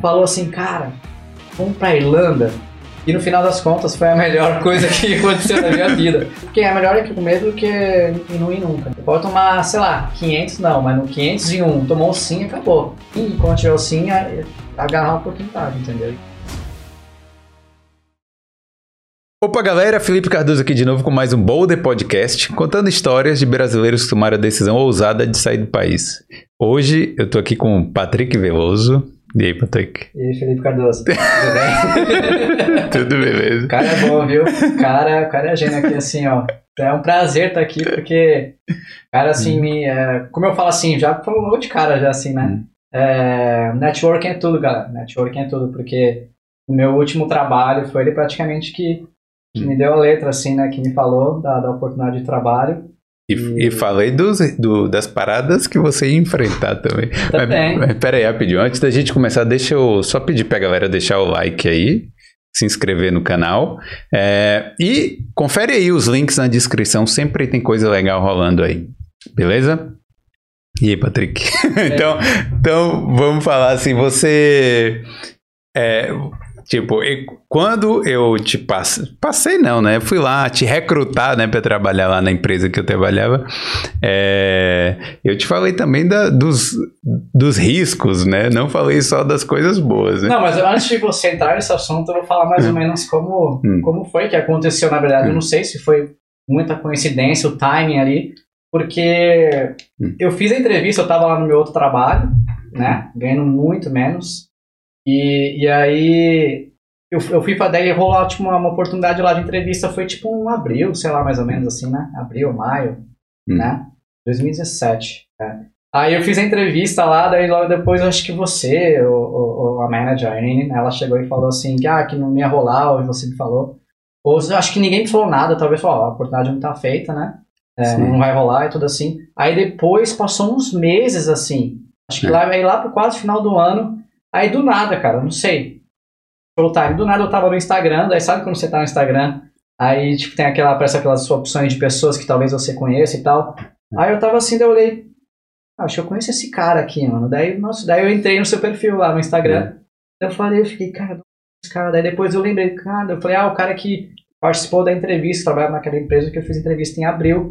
Falou assim, cara, vamos pra Irlanda. E no final das contas foi a melhor coisa que aconteceu na minha vida. Porque é melhor ir com medo do que não ir nunca. Pode tomar, sei lá, 500 não, mas no 501 tomou o sim acabou. E quando tiver o sim, agarrar a oportunidade, entendeu? Opa, galera, Felipe Cardoso aqui de novo com mais um Boulder Podcast, contando histórias de brasileiros que tomaram a decisão ousada de sair do país. Hoje eu tô aqui com o Patrick Veloso. E aí, Patrick? E aí, Felipe Cardoso, tudo bem? tudo beleza. O cara é bom, viu? O cara, o cara é gênio aqui, assim, ó. É um prazer estar aqui, porque, cara, assim, hum. me, é, como eu falo assim, já falou de cara, já assim, né? Hum. É, networking é tudo, galera. Networking é tudo, porque o meu último trabalho foi ele praticamente que que me deu a letra, assim, né? Que me falou da, da oportunidade de trabalho. E, e... e falei dos, do, das paradas que você ia enfrentar também. Também. Mas, mas pera aí, rapidinho. Antes da gente começar, deixa eu só pedir pra galera deixar o like aí, se inscrever no canal. É, e confere aí os links na descrição, sempre tem coisa legal rolando aí. Beleza? E aí, Patrick? É. então, então, vamos falar assim, você... É, Tipo, quando eu te passei, passei não, né? Fui lá te recrutar, né, para trabalhar lá na empresa que eu trabalhava. É, eu te falei também da, dos, dos riscos, né? Não falei só das coisas boas, né? Não, mas antes de você entrar nesse assunto, eu vou falar mais ou hum. menos como, hum. como foi que aconteceu, na verdade. Eu não hum. sei se foi muita coincidência, o timing ali, porque eu fiz a entrevista, eu tava lá no meu outro trabalho, né? Ganhando muito menos. E, e aí eu, eu fui pra daí rolou tipo, uma, uma, oportunidade lá de entrevista, foi tipo um abril, sei lá, mais ou menos assim, né? Abril, maio, hum. né? 2017. É. Aí eu fiz a entrevista lá, daí logo depois acho que você, ou, ou a manager, Anne, ela chegou e falou assim, que, ah, que não ia rolar, ou você me falou. Ou acho que ninguém me falou nada, talvez falou, a oportunidade não tá feita, né? É, não vai rolar e tudo assim. Aí depois passou uns meses assim. Acho que é. lá, aí lá pro quase final do ano, Aí do nada, cara, não sei. Pelo time, do nada eu tava no Instagram, daí sabe quando você tá no Instagram, aí tipo tem aquela, aparece aquelas opções de pessoas que talvez você conheça e tal. Aí eu tava assim, daí eu olhei, ah, acho que eu conheço esse cara aqui, mano. Daí, nossa, daí eu entrei no seu perfil lá no Instagram. É. Eu falei, eu fiquei, cara, esse cara. Daí depois eu lembrei, cara, eu falei, ah, o cara que participou da entrevista, trabalhava naquela empresa que eu fiz entrevista em abril.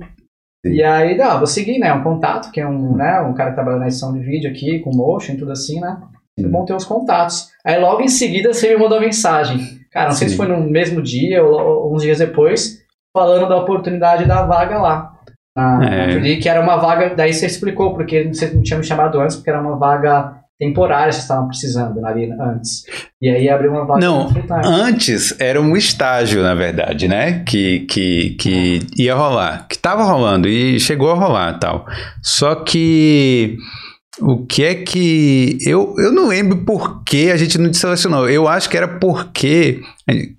Sim. E aí, não, vou seguir, né? Um contato, que é um, né, um cara que trabalha na edição de vídeo aqui, com motion e tudo assim, né? Muito bom ter os contatos. Aí logo em seguida você me mandou mensagem. Cara, não Sim. sei se foi no mesmo dia ou, uns dias depois, falando da oportunidade da vaga lá. Na, é. que era uma vaga, daí você explicou, porque você não tinha me chamado antes, porque era uma vaga temporária vocês estavam precisando ali antes. E aí abriu uma vaga. Não, antes era um estágio, na verdade, né? Que, que, que ia rolar, que estava rolando e chegou a rolar tal. Só que o que é que. Eu, eu não lembro por que a gente não selecionou. Eu acho que era porque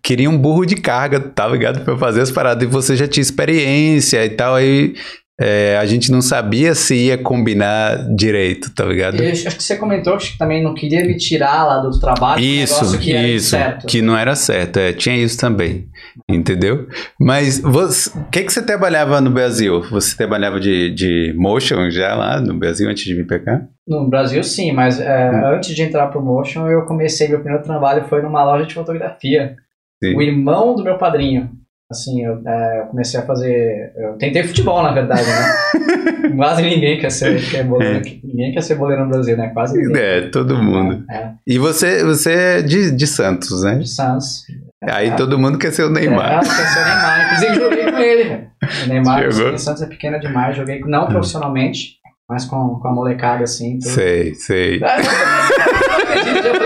queria um burro de carga, tá ligado? Pra fazer as paradas. E você já tinha experiência e tal. Aí é, a gente não sabia se ia combinar direito, tá ligado? Eu acho que você comentou que também não queria me tirar lá do trabalho. Isso, que isso. Que não era certo. É, tinha isso também. Entendeu? Mas o que, que você trabalhava no Brasil? Você trabalhava de, de motion já lá no Brasil antes de vir pra cá? No Brasil, sim, mas é, hum. antes de entrar pro motion, eu comecei. Meu primeiro trabalho foi numa loja de fotografia. Sim. O irmão do meu padrinho. Assim, eu, é, eu, comecei a fazer. Eu tentei futebol, na verdade, né? Quase ninguém quer ser, quer boleiro, é. ninguém quer ser boleiro no Brasil, né? Quase ninguém. É, todo mundo. É. E você, você é de, de Santos, né? De Santos. Aí todo mundo quer ser o Neymar. É, quer ser o Neymar. Inclusive, joguei com ele. O Neymar, assim, Santos é pequena demais. Joguei não profissionalmente, mas com, com a molecada, assim. Tudo. Sei, sei.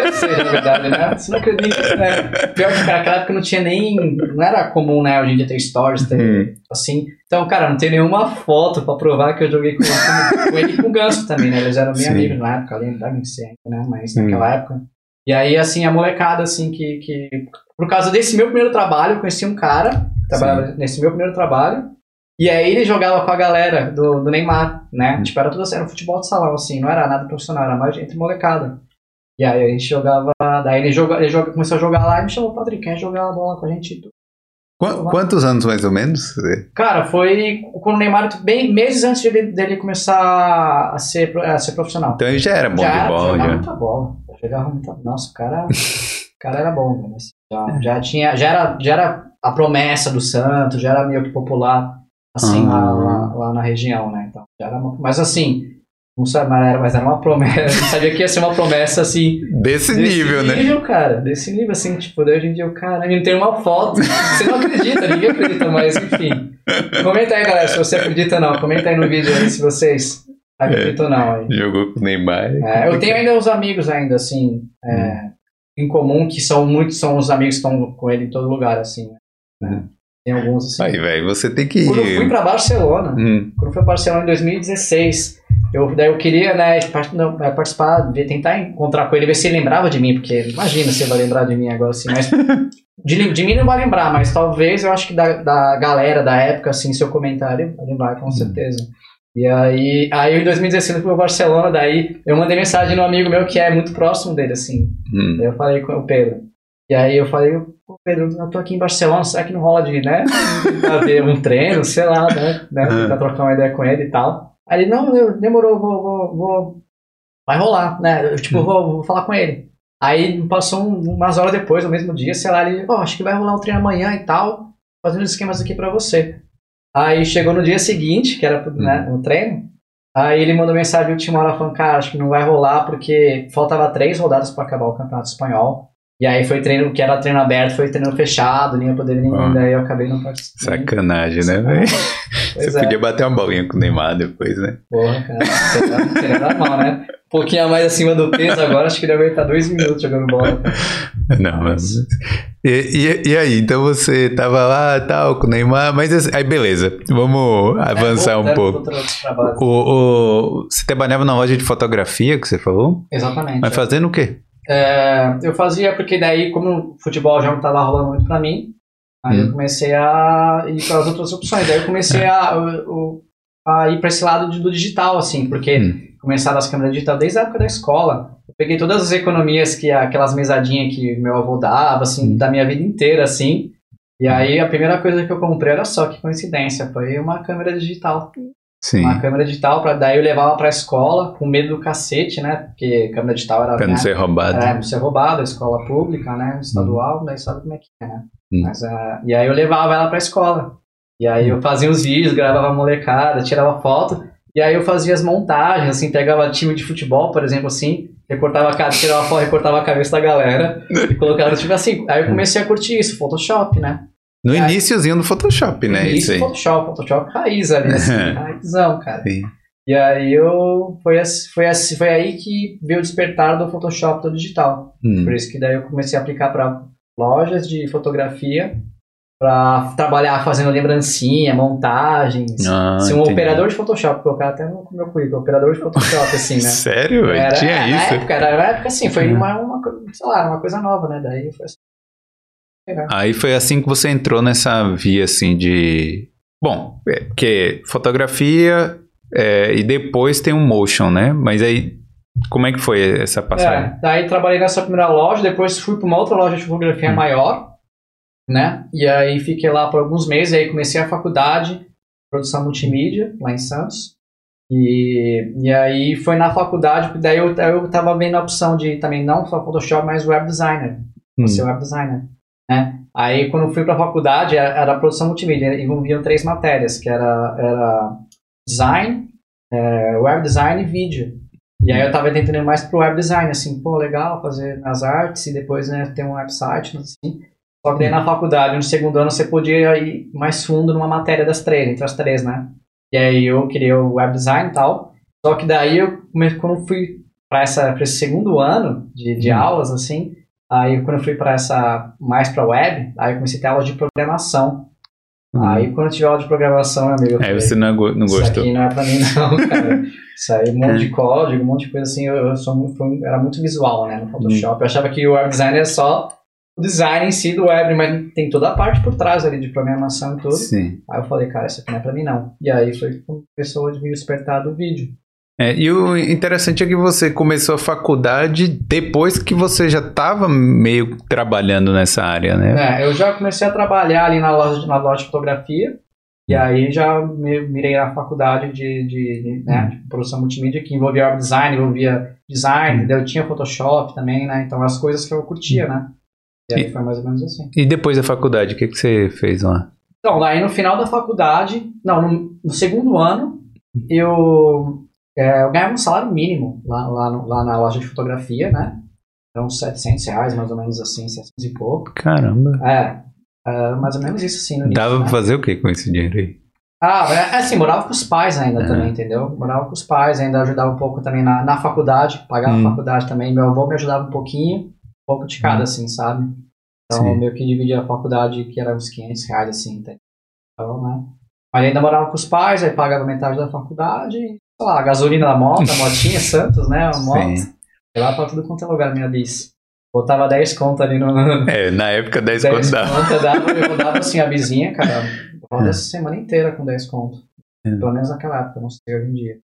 Assim, na verdade, né? Você não acredita, né? Pior que naquela época não tinha nem. Não era comum, né? Hoje em dia ter stories, ter, uhum. assim. Então, cara, não tem nenhuma foto pra provar que eu joguei com, com ele e com o Ganso também, né? Eles eram meus amigos na época, além da ainda, né? Mas uhum. naquela época. E aí, assim, a molecada, assim, que, que. Por causa desse meu primeiro trabalho, eu conheci um cara que trabalhava nesse meu primeiro trabalho. E aí ele jogava com a galera do, do Neymar, né? Uhum. Tipo, era tudo assim, era um futebol de salão, assim, não era nada profissional, era mais entre molecada. E aí a gente jogava. Daí ele, joga, ele joga, começou a jogar lá e me chamou, Patrick, quer jogar a bola com a gente? Qu quantos anos mais ou menos? Cara, foi com o Neymar bem meses antes dele, dele começar a ser, a ser profissional. Então ele já era bom já de bola. Já muita bola. jogava muito. Nossa, o cara, o cara era bom, né? já, já, tinha, já, era, já era a promessa do Santos, já era meio que popular, assim, lá, ah. lá, lá, na região, né? Então, já era uma, mas assim, não sabia, mas era, uma promessa, não sabia que ia ser uma promessa assim. Desse, desse nível, né? Desse nível, cara. Desse nível, assim, tipo, hoje em dia o cara não tem uma foto. Você não acredita, ninguém acredita, mas enfim. Comenta aí, galera, se você acredita ou não. Comenta aí no vídeo aí se vocês acreditam ou não. Aí. Jogou com o Neymar. É, eu tenho ainda uns amigos ainda, assim, é, hum. em comum, que são muitos, são os amigos que estão com ele em todo lugar, assim. Né? Hum. Tem alguns assim. Aí, velho, você tem que. Quando eu fui pra Barcelona, hum. quando eu fui pra Barcelona em 2016, eu, daí eu queria, né, participar, tentar encontrar com ele, ver se ele lembrava de mim, porque imagina se ele vai lembrar de mim agora assim, mas. de, de mim não vai lembrar, mas talvez eu acho que da, da galera da época, assim, seu comentário vai lembrar com hum. certeza. E aí, aí em 2016 eu fui pro Barcelona, daí eu mandei mensagem no amigo meu que é muito próximo dele, assim. Hum. Daí eu falei com o Pedro. E aí eu falei, Pô, Pedro, eu tô aqui em Barcelona, será que não rola de, né, ver um treino, sei lá, né, né, tentar trocar uma ideia com ele e tal. Aí ele, não, demorou, vou, vou, vou, vai rolar, né, eu, tipo, hum. vou, vou falar com ele. Aí passou umas horas depois, no mesmo dia, sei lá, ele, oh, acho que vai rolar um treino amanhã e tal, fazendo esquemas aqui pra você. Aí chegou no dia seguinte, que era né, o treino, aí ele mandou mensagem última hora falando, cara, acho que não vai rolar porque faltava três rodadas para acabar o Campeonato Espanhol. E aí foi treino, que era treino aberto, foi treino fechado, nem ia poder ninguém, ah. daí eu acabei não participando. Sacanagem, né, velho? Você é. podia bater uma bolinha com o Neymar depois, né? Porra, cara, seria normal, né? Um pouquinho a mais acima do peso agora, acho que ele aguenta dois minutos jogando bola. Não, mas... E, e, e, aí, então você tava lá tal com o Neymar, mas assim, aí beleza, vamos avançar é, um pouco. O, o, você trabalhava na loja de fotografia que você falou? Exatamente. Mas fazendo o quê? É, eu fazia porque daí, como o futebol já não estava rolando muito para mim, aí hum. eu comecei a ir para as outras opções. Daí eu comecei a, a, a ir para esse lado do digital, assim, porque hum. começaram as câmeras digital desde a época da escola. Eu peguei todas as economias que aquelas mesadinhas que meu avô dava, assim, hum. da minha vida inteira, assim. E aí a primeira coisa que eu comprei, era só que coincidência, foi uma câmera digital. Sim. Uma câmera digital, pra, daí eu levava pra escola com medo do cacete, né? Porque câmera digital era. Pra não né, ser roubado. É, não ser roubado, escola pública, né? Estadual, hum. daí sabe como é que é, né? Hum. Mas, uh, e aí eu levava ela pra escola. E aí eu fazia os vídeos, gravava a molecada, tirava foto. E aí eu fazia as montagens, assim, pegava time de futebol, por exemplo, assim, recortava a cara, tirava foto, recortava a cabeça da galera e colocava, tipo assim. Aí eu comecei a curtir isso, Photoshop, né? No iníciozinho do Photoshop, né? Isso aí. Photoshop, Photoshop raiz ali, assim, raizão, cara. Sim. E aí eu foi, foi, foi aí que veio o despertar do Photoshop do digital. Hum. Por isso que daí eu comecei a aplicar para lojas de fotografia para trabalhar fazendo lembrancinha, montagens. Ah, ser um entendi. operador de Photoshop, colocar até no meu currículo, operador de Photoshop, assim, né? Sério? Era, Tinha na isso? Época, era, na época, assim, foi hum. uma, uma, sei lá, uma coisa nova, né? Daí foi assim. Aí foi assim que você entrou nessa via assim de. Bom, é, porque fotografia é, e depois tem um motion, né? Mas aí, como é que foi essa passagem? É, daí trabalhei nessa primeira loja, depois fui para uma outra loja de fotografia hum. maior, né? E aí fiquei lá por alguns meses, aí comecei a faculdade, produção multimídia, lá em Santos. E, e aí foi na faculdade, daí eu, eu tava vendo a opção de também não só Photoshop, mas web designer. Hum. Ser web designer. Né? Aí, quando fui para a faculdade, era, produção multimídia, envolviam três matérias, que era, era design, é, web design e vídeo. E aí eu estava tentando mais pro web design, assim, pô, legal fazer nas artes e depois né, ter um website, assim. Só que daí na faculdade, no segundo ano, você podia ir mais fundo numa matéria das três, entre as três, né? E aí eu queria o web design e tal. Só que daí, eu, quando eu fui para esse segundo ano de, de hum. aulas, assim, Aí quando eu fui para essa mais para web, aí eu comecei a ter aula de programação. Uhum. Aí quando eu tive aula de programação, meu amigo, aí você não, é não gostou. Isso aqui não é para mim não, cara. Isso aí, um monte de código, um monte de coisa assim, eu, eu sou muito, era muito visual, né, no Photoshop. Uhum. Eu achava que o web design é só o design em si do web, mas tem toda a parte por trás ali de programação e tudo. Sim. Aí eu falei, cara, isso aqui não é para mim não. E aí foi quando começou a me despertar do vídeo. É, e o interessante é que você começou a faculdade depois que você já estava meio trabalhando nessa área, né? É, eu já comecei a trabalhar ali na loja, na loja de fotografia. E aí já me, mirei na faculdade de, de, de, né, de produção multimídia, que envolvia web design, envolvia design, eu tinha Photoshop também, né? Então as coisas que eu curtia, né? E aí foi mais ou menos assim. E depois da faculdade, o que, que você fez lá? Então, aí no final da faculdade, não, no, no segundo ano, eu, é, eu ganhava um salário mínimo lá, lá, lá na loja de fotografia, né? Eram uns 700 reais, mais ou menos assim, 700 e pouco. Caramba. É, é mais ou menos isso assim no início, Dava né? pra fazer o que com esse dinheiro aí? Ah, é, é assim, morava com os pais ainda é. também, entendeu? Morava com os pais, ainda ajudava um pouco também na, na faculdade, pagava hum. a faculdade também. Meu avô me ajudava um pouquinho, um pouco de cada, hum. assim, sabe? Então, Sim. meio que dividia a faculdade, que era uns 500 reais, assim, então, né? Mas ainda morava com os pais, aí pagava metade da faculdade, sei lá, a gasolina da moto, a motinha, Santos, né? A moto. Sim. lá pra tudo quanto é lugar, minha bis. Botava 10 conto ali no. É, na época 10, 10 conto dava. Conto dava. Eu rodava assim a vizinha, cara. Roda essa semana inteira com 10 conto. É. Pelo menos naquela época, não sei hoje em dia.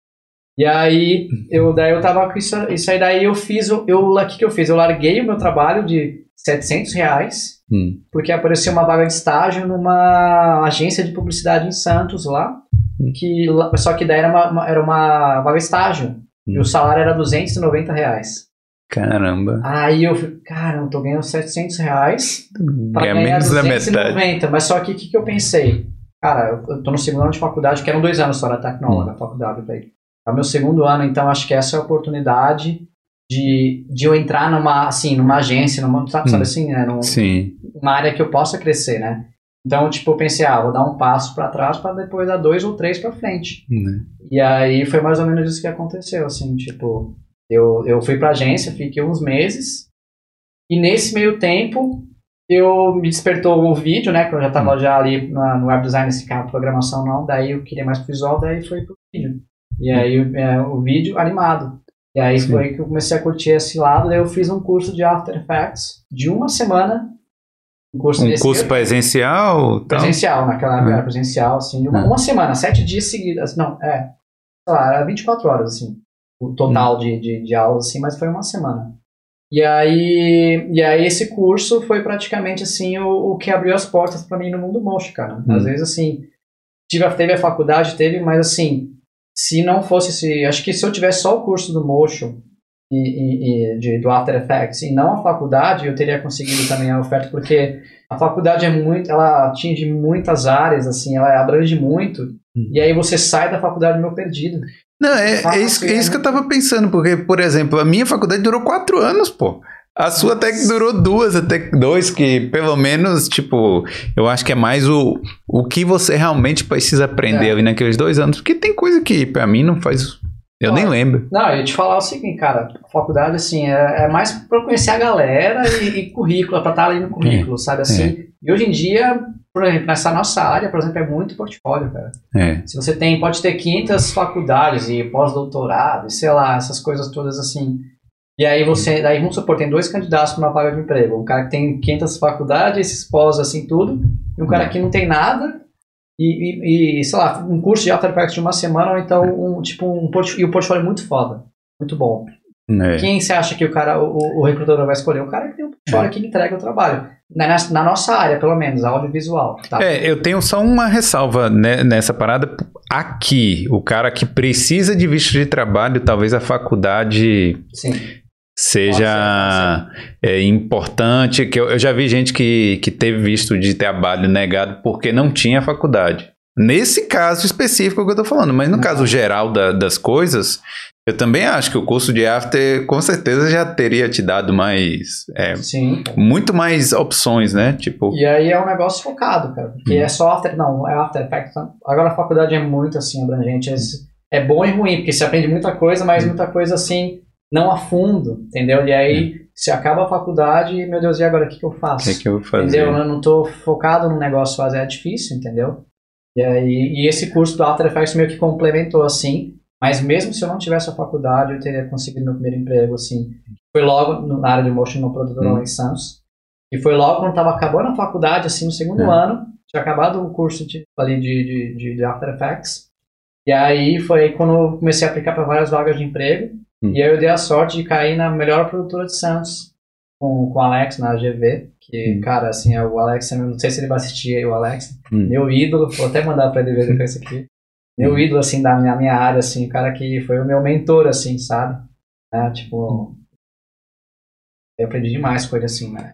E aí, eu, daí eu tava com isso, isso aí, daí eu fiz, eu, o que que eu fiz? Eu larguei o meu trabalho de 700 reais, hum. porque apareceu uma vaga de estágio numa agência de publicidade em Santos lá, hum. que, só que daí era uma, era uma vaga de estágio, hum. e o salário era 290 reais. Caramba. Aí eu falei, cara, eu tô ganhando 700 reais pra ganhar menos 290, da metade. mas só que o que, que eu pensei? Cara, eu, eu tô no segundo ano de faculdade, que eram dois anos só da tecnóloga, hum. faculdade, velho. É o meu segundo ano, então acho que essa é a oportunidade de, de eu entrar numa, assim, numa agência, numa, sabe, hum. sabe assim, né? Num, Sim. Uma área que eu possa crescer, né? Então, tipo, eu pensei, ah, vou dar um passo para trás para depois dar dois ou três para frente. Hum. E aí foi mais ou menos isso que aconteceu, assim, tipo, eu, eu fui pra agência, fiquei uns meses, e nesse meio tempo eu me despertou o vídeo, né, que eu já tava hum. já ali na, no web design, esse cara, programação não, daí eu queria mais pro visual, daí foi pro vídeo. E aí é, o vídeo animado. E aí Sim. foi que eu comecei a curtir esse lado, daí eu fiz um curso de After Effects de uma semana. Um curso, um curso presencial? Então? Presencial, naquela época era uhum. presencial, assim, uma, uhum. uma semana, sete dias seguidos. Não, é, sei lá, era 24 horas, assim, o total uhum. de, de, de aulas, assim, mas foi uma semana. E aí, e aí esse curso foi praticamente, assim, o, o que abriu as portas para mim no mundo mocho, cara. Às uhum. vezes, assim, tive, teve a faculdade, teve, mas assim, se não fosse esse. Acho que se eu tivesse só o curso do Motion e, e, e de, do After Effects e não a faculdade, eu teria conseguido também a oferta, porque a faculdade é muito. Ela atinge muitas áreas, assim, ela abrange muito. Hum. E aí você sai da faculdade meio perdido. Não, é, é, isso, é isso que eu tava pensando, porque, por exemplo, a minha faculdade durou quatro anos, pô. A sua até que durou duas, até dois, que pelo menos, tipo, eu acho que é mais o, o que você realmente precisa aprender é. ali naqueles dois anos. Porque tem coisa que para mim não faz. Eu nem lembro. Não, eu ia te falar o seguinte, cara, faculdade, assim, é, é mais pra conhecer a galera e, e currículo, pra estar ali no currículo, é. sabe assim? É. E hoje em dia, por exemplo, nessa nossa área, por exemplo, é muito portfólio, cara. É. Se você tem, pode ter 500 faculdades e pós-doutorado, sei lá, essas coisas todas assim e aí você, daí vamos supor, tem dois candidatos para uma vaga de emprego. Um cara que tem 500 faculdades, esses pós assim tudo, e um cara que não tem nada e, e, e sei lá, um curso de After Effects de uma semana ou então um tipo um portfólio, e o portfólio é muito foda, muito bom. É. Quem você acha que o cara, o, o recrutador vai escolher? O cara que tem um portfólio é. que entrega o trabalho. Na, na, nossa área, pelo menos, audiovisual. Tá? É, eu tenho só uma ressalva né, nessa parada. Aqui, o cara que precisa de visto de trabalho, talvez a faculdade Sim seja é, importante. que eu, eu, já vi gente que, que teve visto de trabalho negado porque não tinha faculdade. Nesse caso específico que eu estou falando, mas no uhum. caso geral da, das coisas, eu também acho que o curso de after com certeza já teria te dado mais. É, Sim. Muito mais opções, né? Tipo. E aí é um negócio focado, cara. Porque hum. é só after. Não, é after effects. Agora a faculdade é muito assim, abrangente. É, é bom e ruim, porque você aprende muita coisa, mas hum. muita coisa assim não a fundo, entendeu? E aí, é. se acaba a faculdade, meu Deus, e agora o que, que eu faço? O que, que eu vou fazer? Entendeu? Eu não estou focado no negócio fazer, é difícil, entendeu? E aí, e esse curso do After Effects meio que complementou, assim, mas mesmo se eu não tivesse a faculdade, eu teria conseguido meu primeiro emprego, assim. Foi logo na área de motion no produtor hum. em Santos. E foi logo quando estava acabando a faculdade, assim, no segundo é. ano, tinha acabado o curso de, ali de, de, de After Effects. E aí foi aí quando eu comecei a aplicar para várias vagas de emprego. Hum. E aí eu dei a sorte de cair na melhor produtora de Santos. com, com o Alex na GV, que, hum. cara, assim, é o Alex, eu não sei se ele vai assistir o Alex, hum. meu ídolo, vou até mandar pra ele ver depois isso aqui. Meu hum. ídolo, assim, da minha, minha área, assim, o cara que foi o meu mentor, assim, sabe? É, tipo, hum. eu aprendi demais com ele, assim, né?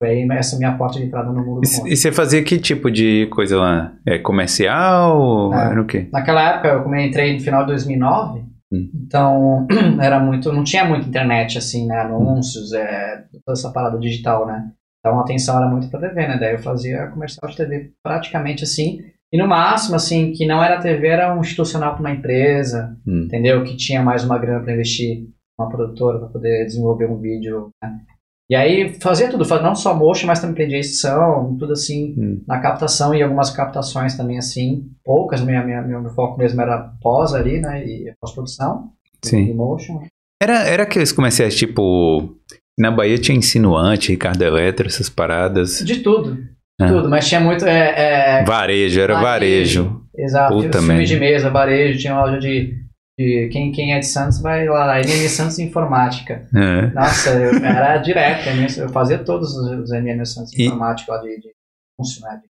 Foi aí essa minha porta de entrada no mundo do mundo. E você fazia que tipo de coisa lá? É comercial? É, era o quê? Naquela época, eu entrei no final de 2009, hum. então era muito, não tinha muita internet, assim, né? Anúncios, é, toda essa parada digital, né? Então a atenção era muito pra TV, né? Daí eu fazia comercial de TV praticamente assim. E no máximo, assim, que não era TV, era um institucional para uma empresa, hum. entendeu? Que tinha mais uma grana para investir, uma produtora para poder desenvolver um vídeo, né? E aí fazia tudo, não só motion, mas também aprendi edição, tudo assim, hum. na captação e algumas captações também assim, poucas, minha, minha, meu foco mesmo era pós ali, né, e pós-produção, Sim. motion. Era, era aqueles comerciais tipo, na Bahia tinha Insinuante, Ricardo Eletro, essas paradas. De tudo, ah. tudo, mas tinha muito... É, é, varejo, era varejo. varejo. Exato, Puta filme de mesa, varejo, tinha loja de de quem, quem é de Santos vai lá, MM Santos Informática. É. Nossa, eu era direto, eu fazia todos os MM Santos e... Informática lá de, de funcionário.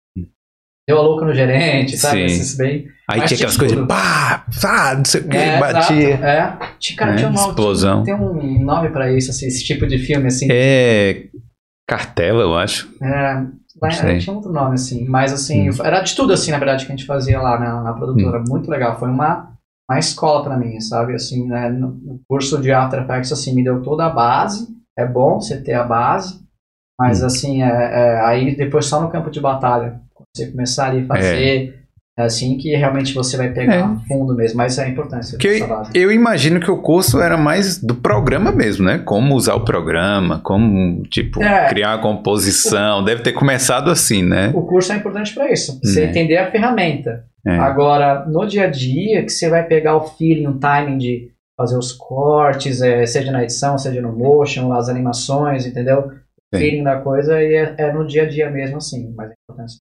Deu a louca no gerente, sabe? Esses bem. Aí tinha aquelas coisas de pá, pá, não sei o que, é, batia. É, cara, é, tinha uma, explosão. Tem um nome pra isso, assim, esse tipo de filme, assim. É. Cartela, eu acho. É. Lá, tinha outro nome, assim. Mas, assim, hum. era de tudo, assim, na verdade, que a gente fazia lá na, na produtora. Hum. Muito legal. Foi uma uma escola para mim, sabe? Assim, né? No curso de After Effects, assim, me deu toda a base. É bom você ter a base, mas, hum. assim, é, é, aí depois só no campo de batalha, você começar ali a fazer... É. É assim que realmente você vai pegar é. fundo mesmo, mas é importante. Que eu, eu, imagino que o curso era mais do programa mesmo, né? Como usar o programa, como, tipo, é. criar uma composição. O, Deve ter começado assim, né? O curso é importante para isso. Você é. entender a ferramenta. É. Agora, no dia a dia, que você vai pegar o feeling, o timing de fazer os cortes, é, seja na edição, seja no motion, as animações, entendeu? O feeling da coisa e é, é, no dia a dia mesmo, assim, mas é importante.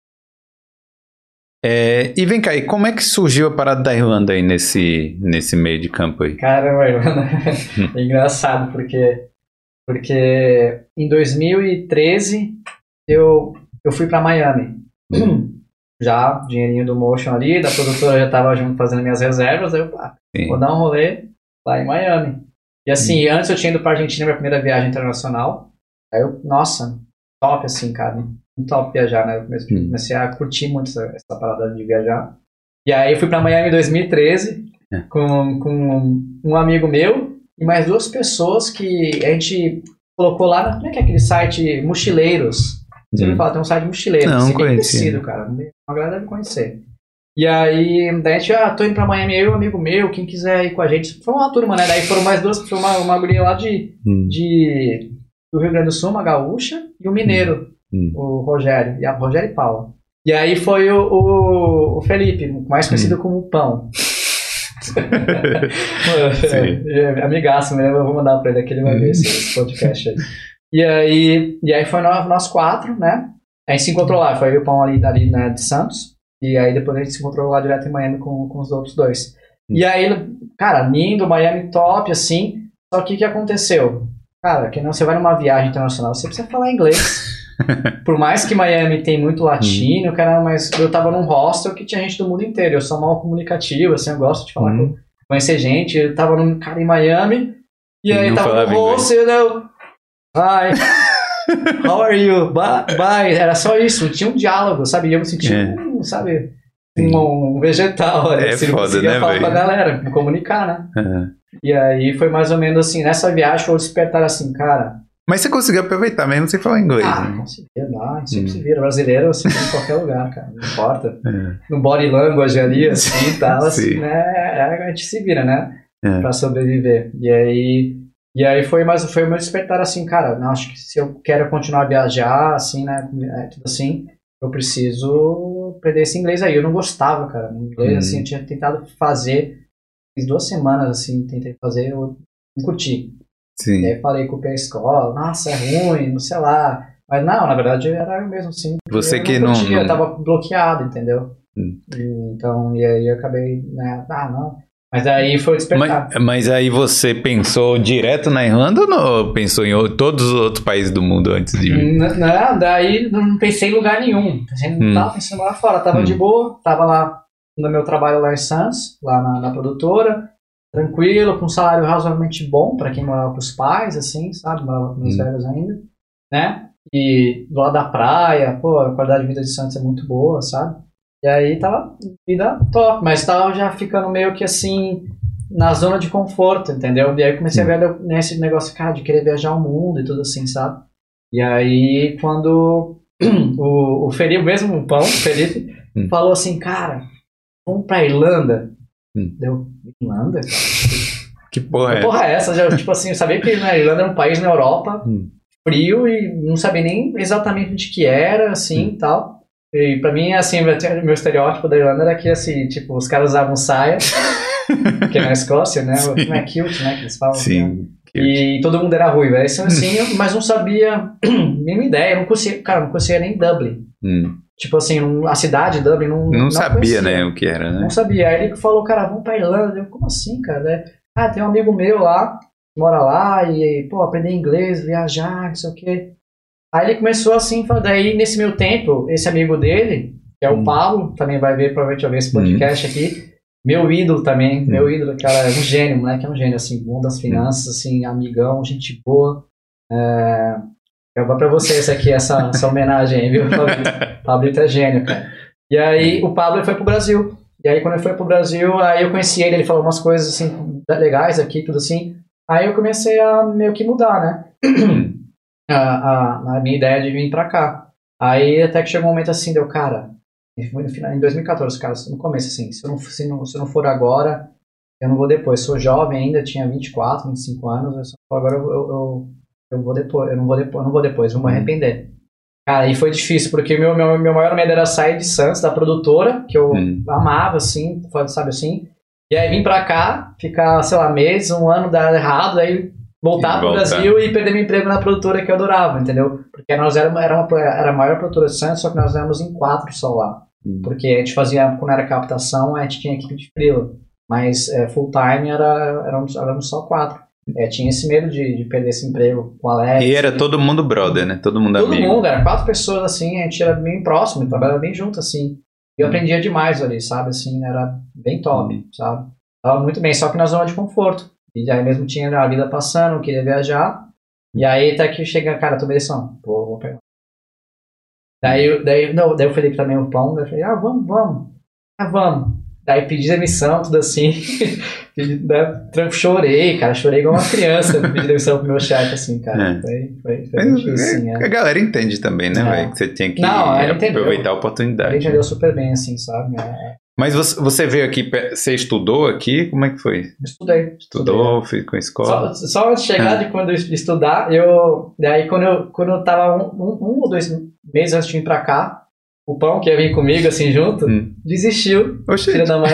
É, e vem cá, e como é que surgiu a parada da Irlanda aí nesse, nesse meio de campo aí? Caramba, Irlanda é engraçado, porque, porque em 2013 eu, eu fui para Miami. Hum já, dinheirinho do Motion ali, da produtora já tava junto fazendo minhas reservas, aí eu, pá, vou dar um rolê lá em Miami. E assim, antes eu tinha ido pra Argentina, minha primeira viagem internacional, aí eu, nossa, top assim, cara, top viajar, né, eu comecei, comecei a curtir muito essa, essa, parada de viajar. E aí eu fui pra Miami em 2013, é. com, com um amigo meu e mais duas pessoas que a gente colocou lá, como é que é aquele site? Mochileiros, você hum. me fala, tem um site mochileiro. Não, não conheci. cara. Uma galera deve conhecer. E aí, daí a gente, ah, tô indo pra Miami, eu e um amigo meu, quem quiser ir com a gente. Foi uma turma, né? Daí foram mais duas, foi uma, uma guria lá de, hum. de, do Rio Grande do Sul, uma gaúcha, e um mineiro, hum. hum. o Rogério, e a Rogério e Paula. E aí foi o, o, o Felipe, mais conhecido hum. como Pão. é, amigaço mesmo, eu vou mandar pra ele aquele vai ver esse, esse podcast aí. E aí, e aí foi nós, nós quatro, né? A gente se encontrou lá, foi eu e o Pão ali, ali né, de Santos. E aí depois a gente se encontrou lá direto em Miami com, com os outros dois. E aí, cara, lindo, Miami top, assim. Só que o que aconteceu? Cara, que não você vai numa viagem internacional, você precisa falar inglês. Por mais que Miami tem muito latino, cara, mas eu tava num hostel que tinha gente do mundo inteiro. Eu sou mal comunicativo, assim, eu gosto de falar, uhum. conhecer gente. Eu tava num cara em Miami, e aí tava no hostel, eu, Hi. How are you? Bye. Bye. Era só isso, tinha um diálogo, sabe? E eu me sentia, é. um, sabe, um, um vegetal. É assim, foda, né, falar com a galera, me comunicar, né? Uhum. E aí foi mais ou menos assim, nessa viagem foi despertar assim, cara... Mas você conseguiu aproveitar mesmo sem falar inglês, ah, né? conseguia dar, sempre hum. se vira. Brasileiro, assim, em qualquer lugar, cara, não importa. É. No body language ali, assim, e tal, assim, né? É, a gente se vira, né? É. Pra sobreviver. E aí e aí foi mais foi o meu despertar assim, cara, não, acho que se eu quero continuar a viajar, assim, né, é, tudo assim, eu preciso aprender esse inglês aí. Eu não gostava, cara, inglês, uhum. assim, eu tinha tentado fazer, fiz duas semanas, assim, tentei fazer, eu não curti. Sim. E aí falei com a escola, nossa, é ruim, não sei lá. Mas não, na verdade era mesmo assim. Você que não, curtia, não... Eu tava bloqueado, entendeu? Hum. E, então, e aí eu acabei, né, ah, não. Mas aí foi despertar. Mas, mas, aí você pensou direto na Irlanda ou não, pensou em todos os outros países do mundo antes de vir? Não, daí não pensei em lugar nenhum. Não hum. tava pensando lá fora, tava hum. de boa, tava lá no meu trabalho lá em Santos, lá na, na produtora, tranquilo, com um salário razoavelmente bom para quem morava com os pais, assim, sabe? Morava com meus hum. velhos ainda, né? E do lado da praia, pô, a qualidade de vida de Santos é muito boa, sabe? E aí tava vida top, mas tava já ficando meio que assim, na zona de conforto, entendeu? E aí comecei a ver nesse negócio, cara, de querer viajar o mundo e tudo assim, sabe? E aí quando o, o Felipe, mesmo o Pão, o Felipe, hum. falou assim, cara, vamos pra Irlanda. Hum. Deu, Irlanda? Que porra é? Que porra é essa? Já, tipo assim, eu sabia que a Irlanda era um país na Europa, hum. frio, e não sabia nem exatamente onde que era, assim, e tal. E pra mim, assim, meu, meu estereótipo da Irlanda era que, assim, tipo, os caras usavam saia, que é na Escócia, né? Sim. Como é kilt, né? Que eles falam. Sim. Né? E todo mundo era ruivo. Isso assim, mas não sabia nenhuma ideia. Eu não conhecia, cara, não conhecia nem Dublin. Hum. Tipo assim, a cidade Dublin não. Não, não sabia, conhecia. né, o que era, né? Não sabia. Aí ele falou, cara, vamos pra Irlanda. Eu, como assim, cara? Ah, tem um amigo meu lá, mora lá, e, pô, aprender inglês, viajar, não sei o quê. Aí ele começou assim, daí nesse meu tempo, esse amigo dele, que é o hum. Paulo, também vai ver, provavelmente vai ver esse podcast hum. aqui, meu ídolo também, hum. meu ídolo, cara, é um gênio, moleque é um gênio, assim, bom das finanças, assim, amigão, gente boa. É... Eu vou pra você essa aqui, essa, essa homenagem aí, viu, Pablito? Pablito é gênio, cara. E aí o Pablo foi pro Brasil. E aí quando ele foi pro Brasil, aí eu conheci ele, ele falou umas coisas assim, legais aqui, tudo assim. Aí eu comecei a meio que mudar, né? a, a, a minha ideia de vir para cá. Aí até que chegou um momento assim, deu, cara, no final, em 2014, cara, no começo assim, se eu não, se não, se eu não for agora, eu não vou depois. Sou jovem ainda, tinha 24, 25 anos, eu agora eu, eu, eu, vou depois, eu não vou depois, eu não vou depois, vou me uhum. arrepender. Cara, e foi difícil, porque meu, meu, meu maior medo era sair de Santos, da produtora, que eu hum. amava, assim, sabe assim, e aí vim pra cá, ficar, sei lá, meses, um ano, dar errado, aí voltar para o Brasil e perder meu emprego na produtora que eu adorava, entendeu? Porque nós éramos, era, uma, era a maior produtora de Santos, só que nós éramos em quatro só lá. Hum. Porque a gente fazia, quando era captação, a gente tinha equipe de freela. Mas é, full time era, éramos, éramos só quatro. É, tinha esse medo de, de, perder esse emprego com o Alex. E era todo mundo brother, né? Todo mundo todo amigo. Todo mundo, era quatro pessoas assim, a gente era bem próximo, trabalhava bem junto assim. E eu aprendia demais ali, sabe? Assim, era bem top, hum. sabe? Tava muito bem, só que na zona de conforto. E aí mesmo tinha a vida passando, queria viajar. E aí até que chega, cara, tô merecendo. Pô, vou pegar. Daí, daí, não, daí o Felipe também o pão, daí eu falei, ah, vamos, vamos. Ah, vamos. Daí pedi demissão, tudo assim. né, chorei, cara, chorei igual uma criança pedi demissão pro meu chefe, assim, cara. É. Foi, foi, foi Mas, difícil, assim, é. A galera entende também, né, é. velho? Que você tinha que não, aproveitar a oportunidade. Ele já deu super bem, assim, sabe? É. Mas você, veio aqui, você estudou aqui? Como é que foi? Estudei. Estudou, estudei. com a escola? Só, só antes de chegar, ah. de quando eu estudar, eu. Daí quando eu, quando eu tava um, um, ou dois meses antes de vir pra cá, o pão que ia vir comigo assim junto, hum. desistiu. Oxi. Filha da mãe.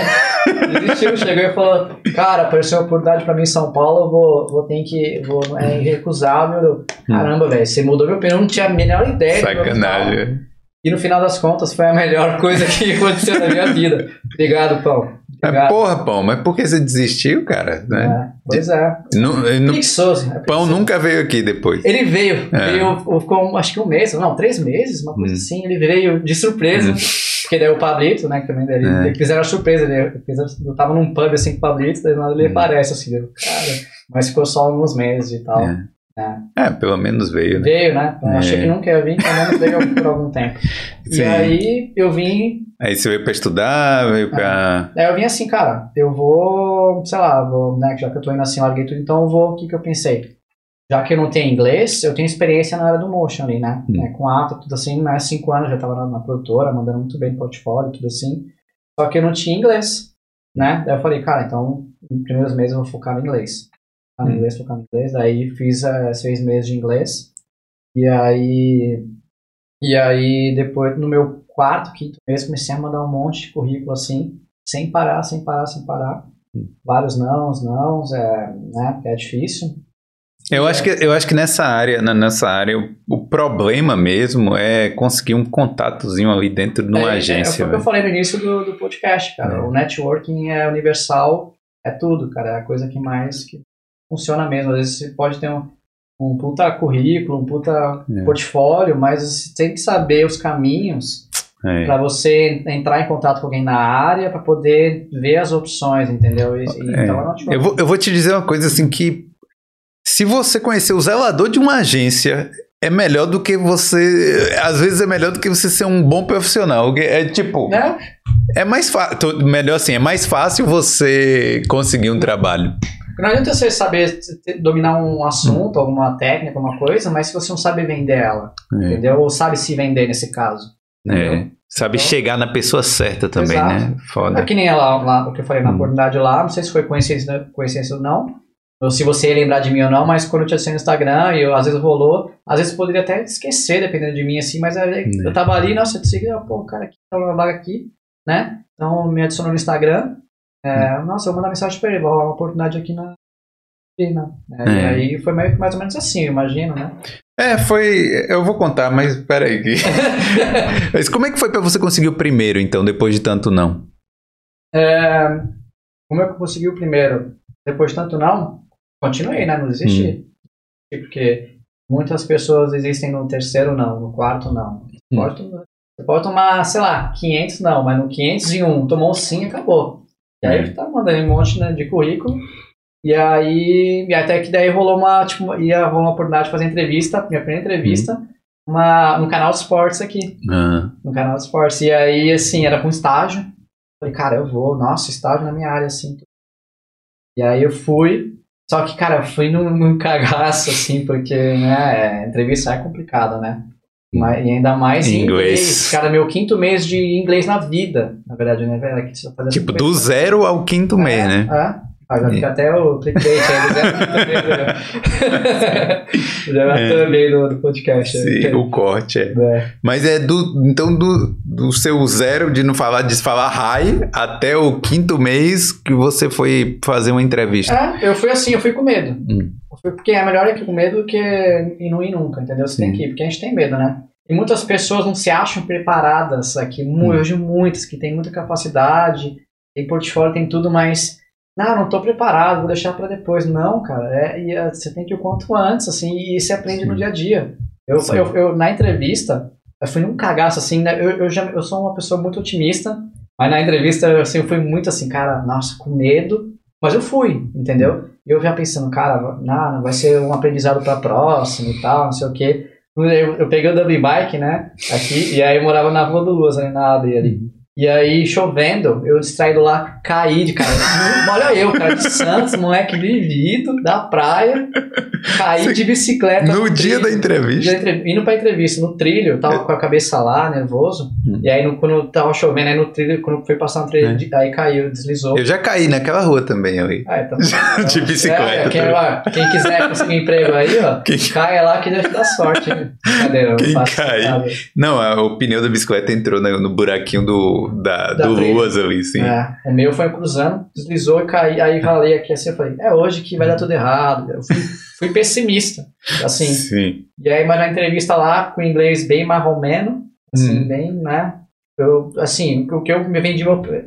Desistiu, chegou e falou: Cara, apareceu uma oportunidade pra mim em São Paulo, eu vou, vou ter que. Vou, é irrecusável. Hum. Caramba, velho, você mudou meu opinião, não tinha a menor ideia. Sacanagem. E no final das contas foi a melhor coisa que aconteceu na minha vida. Obrigado, Pão. Obrigado. Porra, Pão, mas por que você desistiu, cara? Né? É, pois é. Não, não, é Pão nunca veio aqui depois. Ele veio, é. veio, ficou acho que um mês, não, três meses, uma coisa hum. assim. Ele veio de surpresa, hum. porque daí o Pablito, né, que também dele, é. ele fizeram a surpresa. Ele, eu tava num pub assim com o Pablito, daí nada ele hum. aparece assim, cara, mas ficou só alguns meses e tal. É. É. é, pelo menos veio, né? Veio, né? É. Achei que nunca ia vir, pelo menos veio por algum tempo. Sim. E aí eu vim. Aí você veio pra estudar, veio pra. É. Aí eu vim assim, cara, eu vou, sei lá, vou, né? Já que eu tô indo assim, larguei tudo, então eu vou. O que, que eu pensei? Já que eu não tenho inglês, eu tenho experiência na área do motion ali, né? Hum. É, com ata, tudo assim, mais cinco anos já tava na, na produtora, mandando muito bem no portfólio, tudo assim. Só que eu não tinha inglês, né? Daí eu falei, cara, então, nos primeiros meses eu vou focar no inglês no hum. inglês, tocando inglês. Aí fiz uh, seis meses de inglês. E aí. E aí, depois, no meu quarto, quinto mês, comecei a mandar um monte de currículo assim, sem parar, sem parar, sem parar. Hum. Vários nãos, nãos, é, né? É difícil. Eu acho que, eu acho que nessa área, nessa área, o, o problema mesmo é conseguir um contatozinho ali dentro de uma é, agência. É, o que eu falei no início do, do podcast, cara. É. O networking é universal é tudo, cara. É a coisa que mais que funciona mesmo. Às vezes você pode ter um, um puta currículo, um puta é. portfólio, mas você tem que saber os caminhos é. para você entrar em contato com alguém na área para poder ver as opções, entendeu? E, é. então, eu, vou, eu vou te dizer uma coisa assim que se você conhecer o zelador de uma agência, é melhor do que você. Às vezes é melhor do que você ser um bom profissional. É tipo. É, é mais fácil. Melhor assim, é mais fácil você conseguir um trabalho. Não adianta você saber dominar um assunto, hum. alguma técnica, alguma coisa, mas se você não sabe vender ela, é. entendeu? Ou sabe se vender nesse caso. É. Sabe então, chegar na pessoa certa também, exato. né? Foda. É que nem ela, lá, o que eu falei na hum. oportunidade lá, não sei se foi coincidência, coincidência ou não, ou se você ia lembrar de mim ou não, mas quando eu tinha no Instagram e eu, às vezes rolou, às vezes eu poderia até esquecer, dependendo de mim, assim, mas eu, eu né. tava ali, nossa, eu te segui, pô, o cara aqui tá uma vaga aqui, né? Então me adicionou no Instagram, é, hum. nossa, eu vou mandar mensagem pra ele, vou rolar uma oportunidade aqui na, né? É, é. E aí foi mais, mais ou menos assim, imagino, né? É, foi. Eu vou contar, mas peraí. mas como é que foi para você conseguir o primeiro, então, depois de tanto não? É, como é que eu consegui o primeiro? Depois de tanto não, continuei, né? Não desisti. Hum. Porque muitas pessoas existem no terceiro não, no quarto não. Hum. Pode, você pode tomar, sei lá, 500 não, mas no 501 tomou sim acabou. E aí hum. tá mandando um monte né, de currículo e aí, e até que daí rolou uma, tipo, ia rolar uma oportunidade de fazer entrevista, minha primeira entrevista, uhum. uma, no canal de esportes aqui. Uhum. No canal de esportes. E aí, assim, era com estágio. Falei, cara, eu vou, nossa, estágio na minha área, assim. E aí eu fui, só que, cara, eu fui num, num cagaço, assim, porque, né, entrevista é complicada, né? Mas, e ainda mais em inglês. inglês. Cara, meu quinto mês de inglês na vida, na verdade, né, velho? Tipo, do zero ao quinto é, mês, né? É. Ah, já fica até o clickbait aí, já vai também no, no podcast. Sim, o corte, é. é. Mas é do, então do, do seu zero de não falar, de falar high até o quinto mês que você foi fazer uma entrevista. É, eu fui assim, eu fui com medo. Hum. Porque é melhor ir com medo do que ir não ir nunca, entendeu? Você hum. tem que ir, porque a gente tem medo, né? E muitas pessoas não se acham preparadas aqui, hum. hoje muitas que têm muita capacidade, tem portfólio, tem tudo, mas não, não estou preparado, vou deixar para depois. Não, cara, é, e, é, você tem que ir o quanto antes, assim, e você aprende Sim. no dia a dia. Eu, eu, eu, na entrevista, eu fui num cagaço, assim, né, eu, eu, já, eu sou uma pessoa muito otimista, mas na entrevista, assim, eu fui muito assim, cara, nossa, com medo, mas eu fui, entendeu? E eu já pensando, cara, não, vai ser um aprendizado para próximo e tal, não sei o quê. Eu, eu peguei o W Bike, né, aqui, e aí eu morava na Rua do Luz, ali na AD ali. E aí, chovendo, eu distraído lá, caí de cara. Olha eu, cara, de Santos, moleque vivido, da praia, caí Você, de bicicleta. No, no dia trilho, da entrevista? Entre, indo pra entrevista, no trilho, tava é. com a cabeça lá, nervoso. Hum. E aí, no, quando tava chovendo, aí no trilho, quando foi passar um trilho, é. aí caiu, deslizou. Eu já caí naquela rua também, ali. Ah, então, então, de bicicleta. É, quem, ó, quem, quiser conseguir emprego aí, ó, quem... caia lá que Deus dá sorte. Brincadeira, quem cai. Não, a, o pneu da bicicleta entrou no, no buraquinho do da, da do Luas ali, sim. É, o meu foi cruzando, deslizou e caí, aí ralei aqui assim, eu falei, é hoje que vai dar tudo errado. Eu fui, fui pessimista, assim. Sim. E aí, mas na entrevista lá, com inglês bem marromeno, assim, hum. bem, né, eu, assim, o que eu me vendi,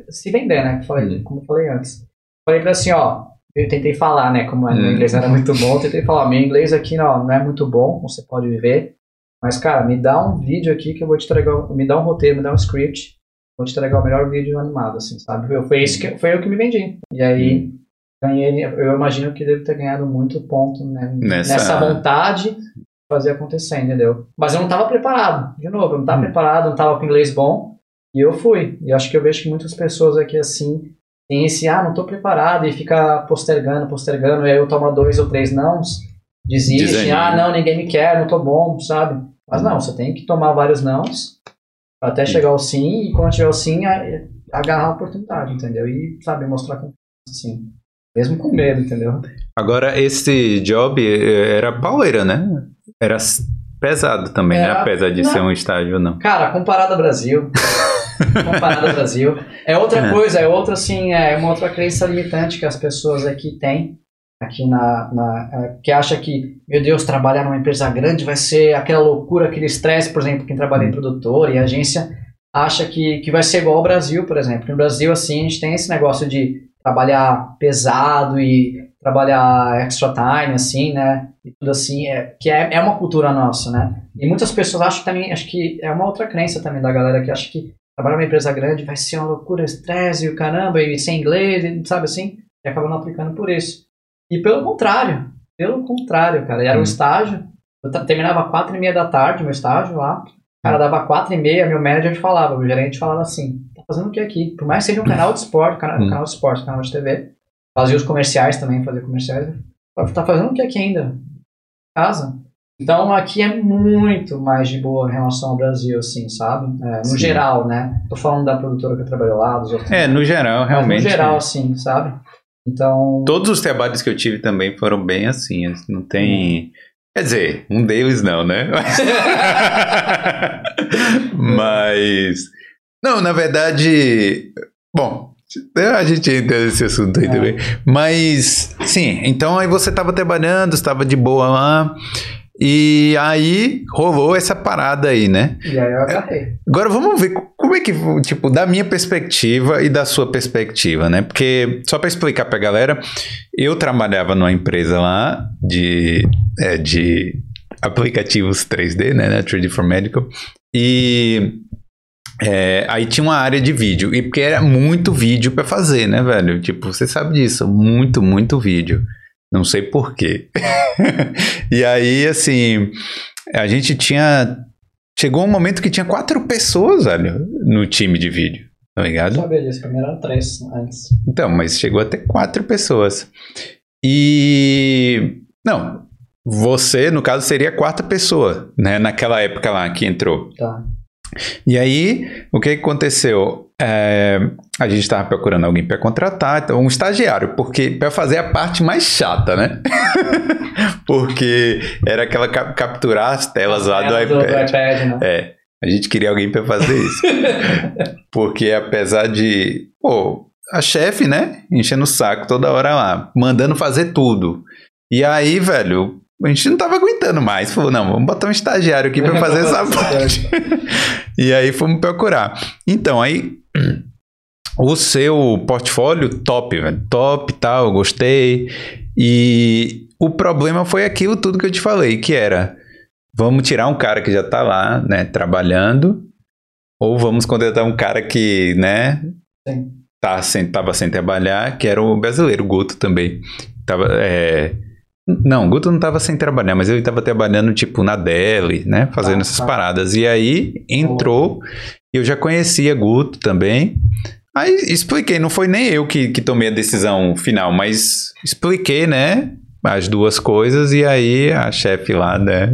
se vender, né, falei, hum. como eu falei antes. Falei pra assim, ó, eu tentei falar, né, como hum. meu inglês era muito bom, tentei falar, meu inglês aqui não, não é muito bom, você pode viver, mas, cara, me dá um vídeo aqui que eu vou te entregar, me dá um roteiro, me dá um script, vou te entregar o melhor vídeo animado, assim, sabe? Foi, isso que, foi eu que me vendi. E aí, hum. ganhei, eu imagino que devo ter ganhado muito ponto né, nessa... nessa vontade de fazer acontecer, entendeu? Mas eu não estava preparado, de novo, eu não estava hum. preparado, não estava com inglês bom, e eu fui. E acho que eu vejo que muitas pessoas aqui, assim, tem esse, ah, não estou preparado, e fica postergando, postergando, e aí eu tomo dois ou três nãos, desiste, ah, não, ninguém me quer, não estou bom, sabe? Mas não, você tem que tomar vários nãos, até chegar ao sim, e quando tiver o sim, agarrar a oportunidade, entendeu? E, sabe, mostrar confiança, assim. Mesmo com medo, entendeu? Agora, esse job eh, era pauleira, né? Era pesado também, né? era, né? Apesar de não. ser um estágio, não. Cara, comparado ao Brasil. comparado ao Brasil. É outra é. coisa, é outra, assim, é uma outra crença limitante que as pessoas aqui têm aqui na, na é, que acha que, meu Deus, trabalhar numa empresa grande vai ser aquela loucura, aquele estresse, por exemplo, quem trabalha em produtor e agência acha que, que vai ser igual ao Brasil, por exemplo. No Brasil, assim, a gente tem esse negócio de trabalhar pesado e trabalhar extra time, assim, né? E tudo assim, é, que é, é uma cultura nossa, né? E muitas pessoas acham também, acho que é uma outra crença também da galera que acha que trabalhar numa empresa grande vai ser uma loucura, estresse e o caramba, e sem inglês, sabe assim? E acaba não aplicando por isso. E pelo contrário, pelo contrário, cara, era um uhum. estágio, eu terminava quatro e meia da tarde, meu estágio lá, o cara dava quatro e meia, meu manager falava, meu gerente falava assim, tá fazendo o que aqui? Por mais que seja um canal de esporte, canal, uhum. canal de esporte, canal de TV, fazia os comerciais também, fazia comerciais, tá fazendo o que aqui ainda? Casa? Então aqui é muito mais de boa em relação ao Brasil, assim, sabe? É, no Sim. geral, né? Tô falando da produtora que eu trabalho lá, dos outros. É, no geral, realmente. no geral, assim, sabe? Então. Todos os trabalhos que eu tive também foram bem assim. Não tem. Hum. Quer dizer, um deles não, né? Mas. Não, na verdade. Bom, a gente entra nesse assunto aí é. também. Mas, sim, então aí você estava trabalhando, estava de boa lá. E aí rolou essa parada aí, né? E aí eu agarrei. Agora vamos ver como é que, tipo, da minha perspectiva e da sua perspectiva, né? Porque, só para explicar pra galera, eu trabalhava numa empresa lá de, é, de aplicativos 3D, né? né 3D for Medical. E é, aí tinha uma área de vídeo. E porque era muito vídeo para fazer, né, velho? Tipo, você sabe disso. Muito, muito vídeo. Não sei porquê. e aí, assim, a gente tinha. Chegou um momento que tinha quatro pessoas, velho, no time de vídeo. Tá ligado? Eu sabia disso, primeiro eram três antes. Então, mas chegou até quatro pessoas. E. Não, você, no caso, seria a quarta pessoa, né? Naquela época lá que entrou. Tá. E aí, o que aconteceu? É, a gente estava procurando alguém para contratar, então um estagiário, porque para fazer a parte mais chata, né? porque era aquela cap capturar as telas lá do iPad. Do iPad né? É, a gente queria alguém para fazer isso. porque apesar de, pô, a chefe, né, enchendo o saco toda hora lá, mandando fazer tudo. E aí, velho, a gente não tava aguentando mais. Falou, não, vamos botar um estagiário aqui para fazer essa parte. e aí fomos procurar. Então, aí o seu portfólio top, velho. Top, tal, gostei. E o problema foi aquilo tudo que eu te falei, que era vamos tirar um cara que já tá lá, né, trabalhando, ou vamos contratar um cara que, né, Sim. tá sem, tava sem trabalhar, que era o brasileiro, o Guto também. Tava, é, não, o Guto não estava sem trabalhar, mas ele estava trabalhando, tipo, na Deli, né? Fazendo ah, essas tá. paradas. E aí entrou, eu já conhecia Guto também. Aí expliquei, não foi nem eu que, que tomei a decisão final, mas expliquei, né? As duas coisas e aí a chefe lá, né,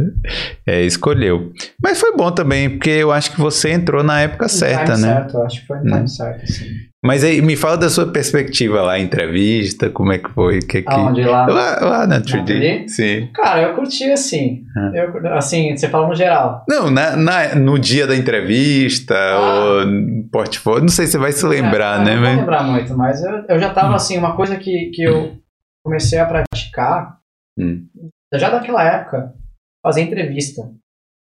é, escolheu. Mas foi bom também, porque eu acho que você entrou na época certa, né? Certo, acho que foi no hum. certo, sim. Mas aí, me fala da sua perspectiva lá, entrevista, como é que foi? Que, que... Aonde lá? Lá, lá na 3D. Sim. Cara, eu curti assim. Ah. Eu, assim, você fala no geral. Não, na, na, no dia da entrevista, ah. ou no portfólio, não sei se você vai se lembrar, é, né? Não vou lembrar muito, mas eu, eu já tava hum. assim, uma coisa que, que eu comecei a praticar, hum. já daquela época, fazer entrevista.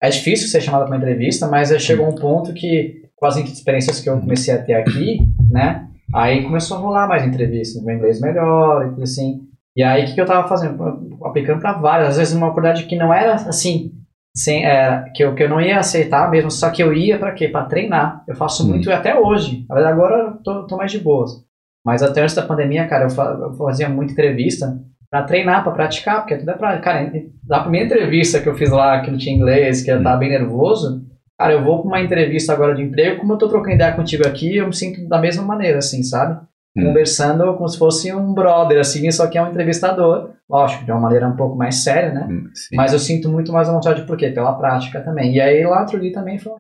É difícil ser chamado para uma entrevista, mas chegou um ponto que com as experiências que eu comecei a ter aqui, né? Aí começou a rolar mais entrevistas, meu inglês melhor, e assim. E aí o que, que eu tava fazendo? Aplicando para várias, às vezes uma oportunidade que não era assim, sem, é, que, eu, que eu não ia aceitar mesmo, só que eu ia para quê? Para treinar. Eu faço muito hum. até hoje. Agora eu tô, tô, mais de boas. Mas até antes da pandemia, cara, eu fazia muita entrevista para treinar, para praticar, porque tudo é pra. Cara, da primeira entrevista que eu fiz lá, que não tinha inglês, que eu tava bem nervoso, cara, eu vou para uma entrevista agora de emprego, como eu tô trocando ideia contigo aqui, eu me sinto da mesma maneira, assim, sabe? Hum. Conversando como se fosse um brother, assim, só que é um entrevistador. Lógico, de uma maneira um pouco mais séria, né? Hum, Mas eu sinto muito mais a vontade, por quê? Pela prática também. E aí lá outro dia também foi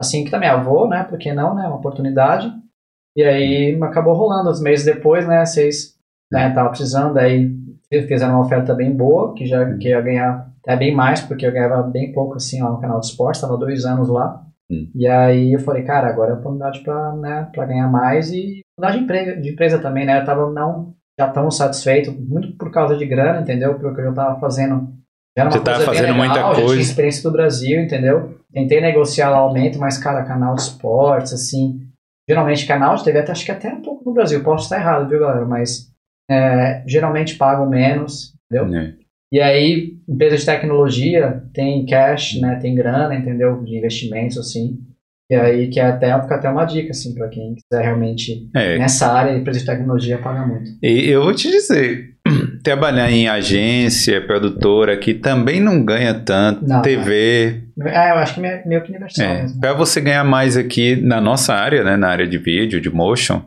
assim que também, eu vou, né? Porque não, né? Uma oportunidade. E aí acabou rolando, uns meses depois, né? Vocês né, tava precisando, aí fizeram uma oferta bem boa, que já que ia ganhar até bem mais, porque eu ganhava bem pouco assim lá no canal de esporte, estava dois anos lá. Hum. E aí eu falei, cara, agora é a oportunidade para né, pra ganhar mais e mudar de empresa, de empresa também, né? Eu tava não já tão satisfeito, muito por causa de grana, entendeu? Porque eu tava fazendo. Já era uma Você tava fazendo legal, muita coisa. tinha experiência do Brasil, entendeu? Tentei negociar lá aumento, mas, cara, canal de esportes, assim, geralmente canal de TV, até, acho que até um pouco no Brasil, posso estar errado, viu, galera? Mas é, geralmente pagam menos, entendeu? É. E aí, empresa de tecnologia tem cash, né? Tem grana, entendeu? De investimentos, assim. E aí, que é até, fica até uma dica, assim, para quem quiser realmente é. nessa área, empresa de tecnologia paga muito. E eu vou te dizer, trabalhar em agência, produtora, que também não ganha tanto, não, TV. É, eu acho que é meio que universal é, Para você ganhar mais aqui na nossa área, né, na área de vídeo, de motion,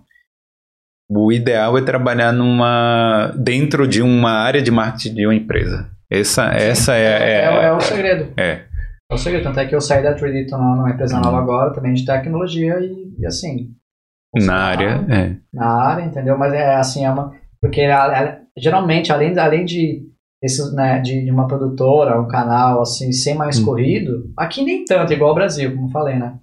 o ideal é trabalhar numa dentro de uma área de marketing de uma empresa. Essa, essa é, é, é, é, o segredo. É. É o segredo. Tanto é que eu saí da 3D, tô numa empresa nova uhum. agora, também de tecnologia e, e assim. Na área, é. Na área, entendeu? Mas é assim, é uma. Porque geralmente, além, além de, esses, né, de, de, uma produtora, um canal, assim, ser mais hum. corrido, aqui nem tanto, igual o Brasil, como falei, né?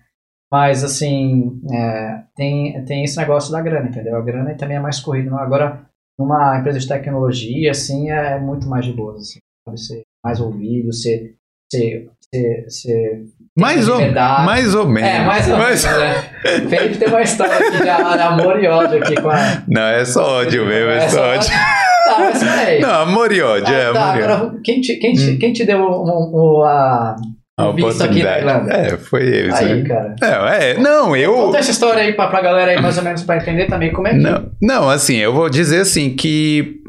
Mas, assim, é, tem, tem esse negócio da grana, entendeu? A grana também é mais corrida. Agora, numa empresa de tecnologia, assim, é muito mais de boa, assim, sabe? Ser mais ouvido, ser, ser, ser, ser mais ou, mais ou menos. É, mais ou menos. Né? Felipe tem uma história aqui de amor e ódio aqui com a. Não, é só ódio mesmo, é, é só ódio. Tá, mas peraí. Não, amor e ódio, ah, é tá, amor agora, quem te, quem, te, hum. quem te deu um, um, a, a oportunidade. É, foi eles. Aí, né? cara. É, é, não, eu. Conta essa história aí pra, pra galera aí, mais ou menos, pra entender também como é que. Não, não, assim, eu vou dizer assim que.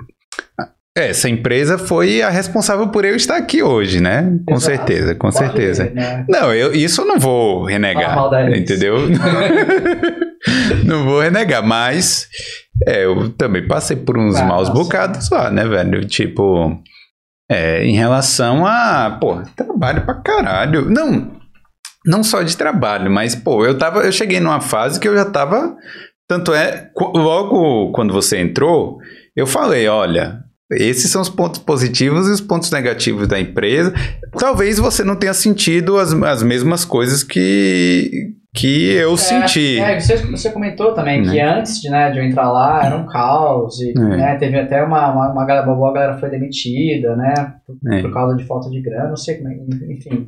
Essa empresa foi a responsável por eu estar aqui hoje, né? Com Exato. certeza, com Pode certeza. Ver, né? Não, eu, isso eu não vou renegar, entendeu? não vou renegar, mas é, eu também passei por uns ah, maus nossa. bocados lá, né, velho? Tipo, é, em relação a, pô, trabalho pra caralho. Não, não só de trabalho, mas, pô, eu tava, eu cheguei numa fase que eu já tava, tanto é, logo quando você entrou, eu falei, olha, esses são os pontos positivos e os pontos negativos da empresa. Talvez você não tenha sentido as, as mesmas coisas que, que eu é, senti. É, você, você comentou também que né? antes de, né, de eu entrar lá era um caos, e, é. né, teve até uma, uma, uma, galera, uma galera foi demitida, né, por, é. por, causa de falta de grana, não sei como é, enfim.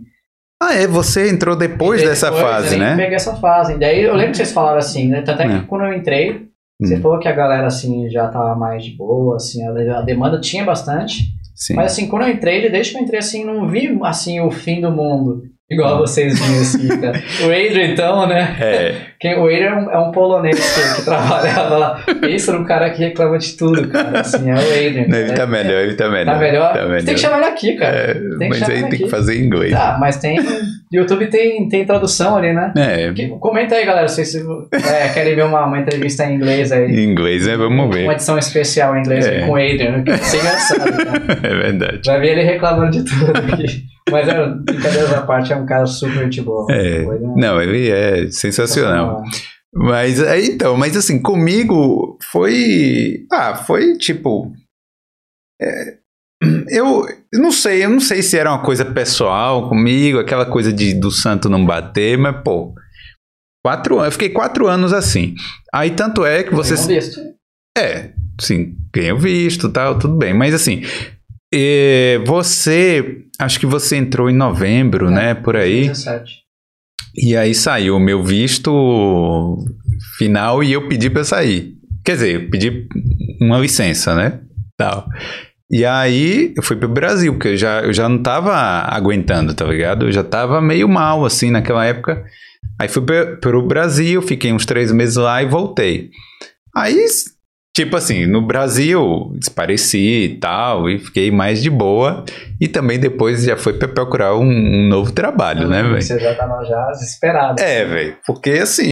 Ah, é, você entrou depois, depois dessa fase, né? Eu peguei essa fase. Daí eu lembro que vocês falaram assim, né? Tanto é que é. quando eu entrei, você hum. falou que a galera assim já tava mais de boa, assim, a, a demanda tinha bastante. Sim. Mas assim, quando eu entrei, desde que eu entrei assim, não vi assim o fim do mundo. Igual vocês viram assim, cara. O Adrian, então, né? É. Quem, o Adrian é um, é um polonês que, que, trabalhava lá. Pensa num cara que reclama de tudo, cara. Assim, é o Adrian. Não, ele tá melhor, ele tá melhor. Tá melhor? Tá melhor. Tem que chamar ele aqui, cara. É, mas aí tem aqui. que fazer em inglês. Tá, mas tem. YouTube tem, tem tradução ali, né? É. Que, comenta aí, galera, se vocês é, querem ver uma, uma entrevista em inglês aí. Em inglês, né? Vamos ver. Uma edição especial em inglês é. com o Adrian, que é engraçado. Cara. É verdade. Vai ver ele reclamando de tudo aqui. Mas, é, brincadeiras à parte, é um cara super gente boa. É, não, ele é sensacional. Mas, é, então, mas assim, comigo foi. Ah, foi tipo. É, eu, eu não sei, eu não sei se era uma coisa pessoal comigo, aquela coisa de do santo não bater, mas, pô. Quatro anos, eu fiquei quatro anos assim. Aí tanto é que você. É, sim, ganhou visto tal, tudo bem. Mas assim, e você, acho que você entrou em novembro, é, né? Por aí. 17. E aí saiu o meu visto final e eu pedi para sair. Quer dizer, eu pedi uma licença, né? Tal. E aí eu fui pro Brasil, porque eu já, eu já não tava aguentando, tá ligado? Eu já tava meio mal, assim, naquela época. Aí fui pro Brasil, fiquei uns três meses lá e voltei. Aí Tipo assim, no Brasil, despareci e tal, e fiquei mais de boa. E também depois já foi para procurar um, um, novo trabalho, né, velho? Você já tava já desesperado. É, velho. Porque assim,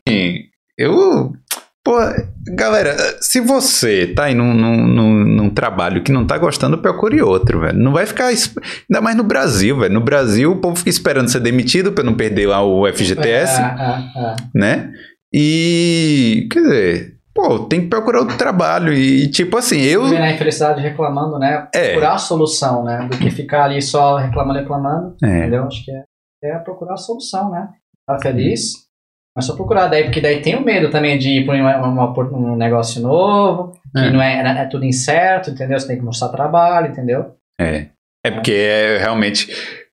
eu. Pô, galera, se você tá aí num, num, num, trabalho que não tá gostando, procure outro, velho. Não vai ficar. Ainda mais no Brasil, velho. No Brasil, o povo fica esperando ser demitido para não perder lá o FGTS, é, é, é. né? E. Quer dizer pô, tem que procurar outro trabalho. E, tipo assim, eu. Viver na infelicidade reclamando, né? É. Procurar a solução, né? Do que ficar ali só reclamando, reclamando. É. Entendeu? Acho que é, é procurar a solução, né? Tá feliz, mas só procurar daí, porque daí tem o medo também de ir para um negócio novo, que é. não é, é tudo incerto, entendeu? Você tem que mostrar trabalho, entendeu? É. É porque é realmente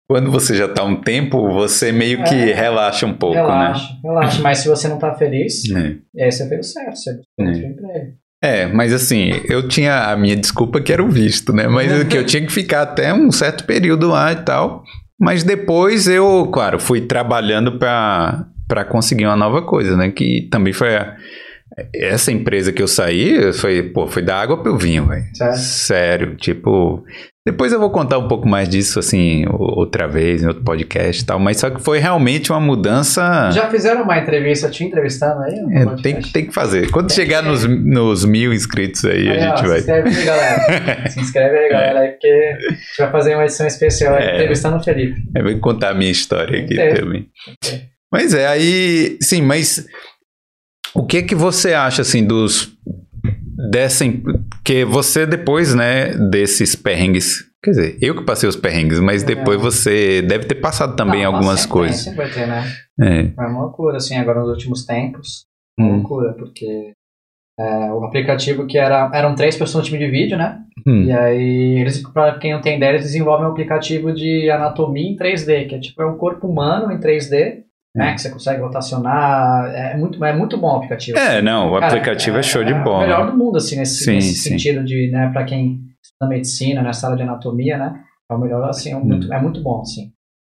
quando você já tá um tempo, você meio que é, relaxa um pouco, relaxa, né? Relaxa, mas se você não tá feliz, é. aí você fez o certo, você é. emprego. É, mas assim, eu tinha a minha desculpa que era o visto, né? Mas que eu tinha que ficar até um certo período lá e tal. Mas depois eu, claro, fui trabalhando para conseguir uma nova coisa, né? Que também foi a, essa empresa que eu saí, foi, pô, foi da água pro vinho, velho. Sério, tipo, depois eu vou contar um pouco mais disso, assim, outra vez, em outro podcast e tal, mas só que foi realmente uma mudança. Já fizeram uma entrevista te entrevistando aí? É, tem, tem que fazer. Quando tem chegar nos, nos mil inscritos aí, aí a gente ó, vai. Se inscreve aí, galera. se inscreve aí, galera, porque a gente vai fazer uma edição especial é, entrevistando o Felipe. É, vou contar a minha história aqui também. Mas é, aí, sim, mas o que que você acha, assim, dos dessa que você depois, né, desses perrengues, quer dizer, eu que passei os perrengues, mas é. depois você deve ter passado também Não, algumas coisas. Tem, sempre vai ter, né? É. é uma loucura, assim, agora nos últimos tempos, uma hum. loucura, porque é, o aplicativo que era, eram três pessoas no time de vídeo, né? Hum. E aí, eles, pra quem não tem ideia, eles desenvolvem um aplicativo de anatomia em 3D, que é tipo é um corpo humano em 3D, né, que você consegue rotacionar. É muito, é muito bom o aplicativo. É, não, o Cara, aplicativo é, é, show de é bola. É o melhor do mundo, assim, nesse, sim, nesse sim. sentido de, né, para quem estuda medicina, nessa área de anatomia, né, é o melhor, assim, é muito, hum. é muito bom, assim.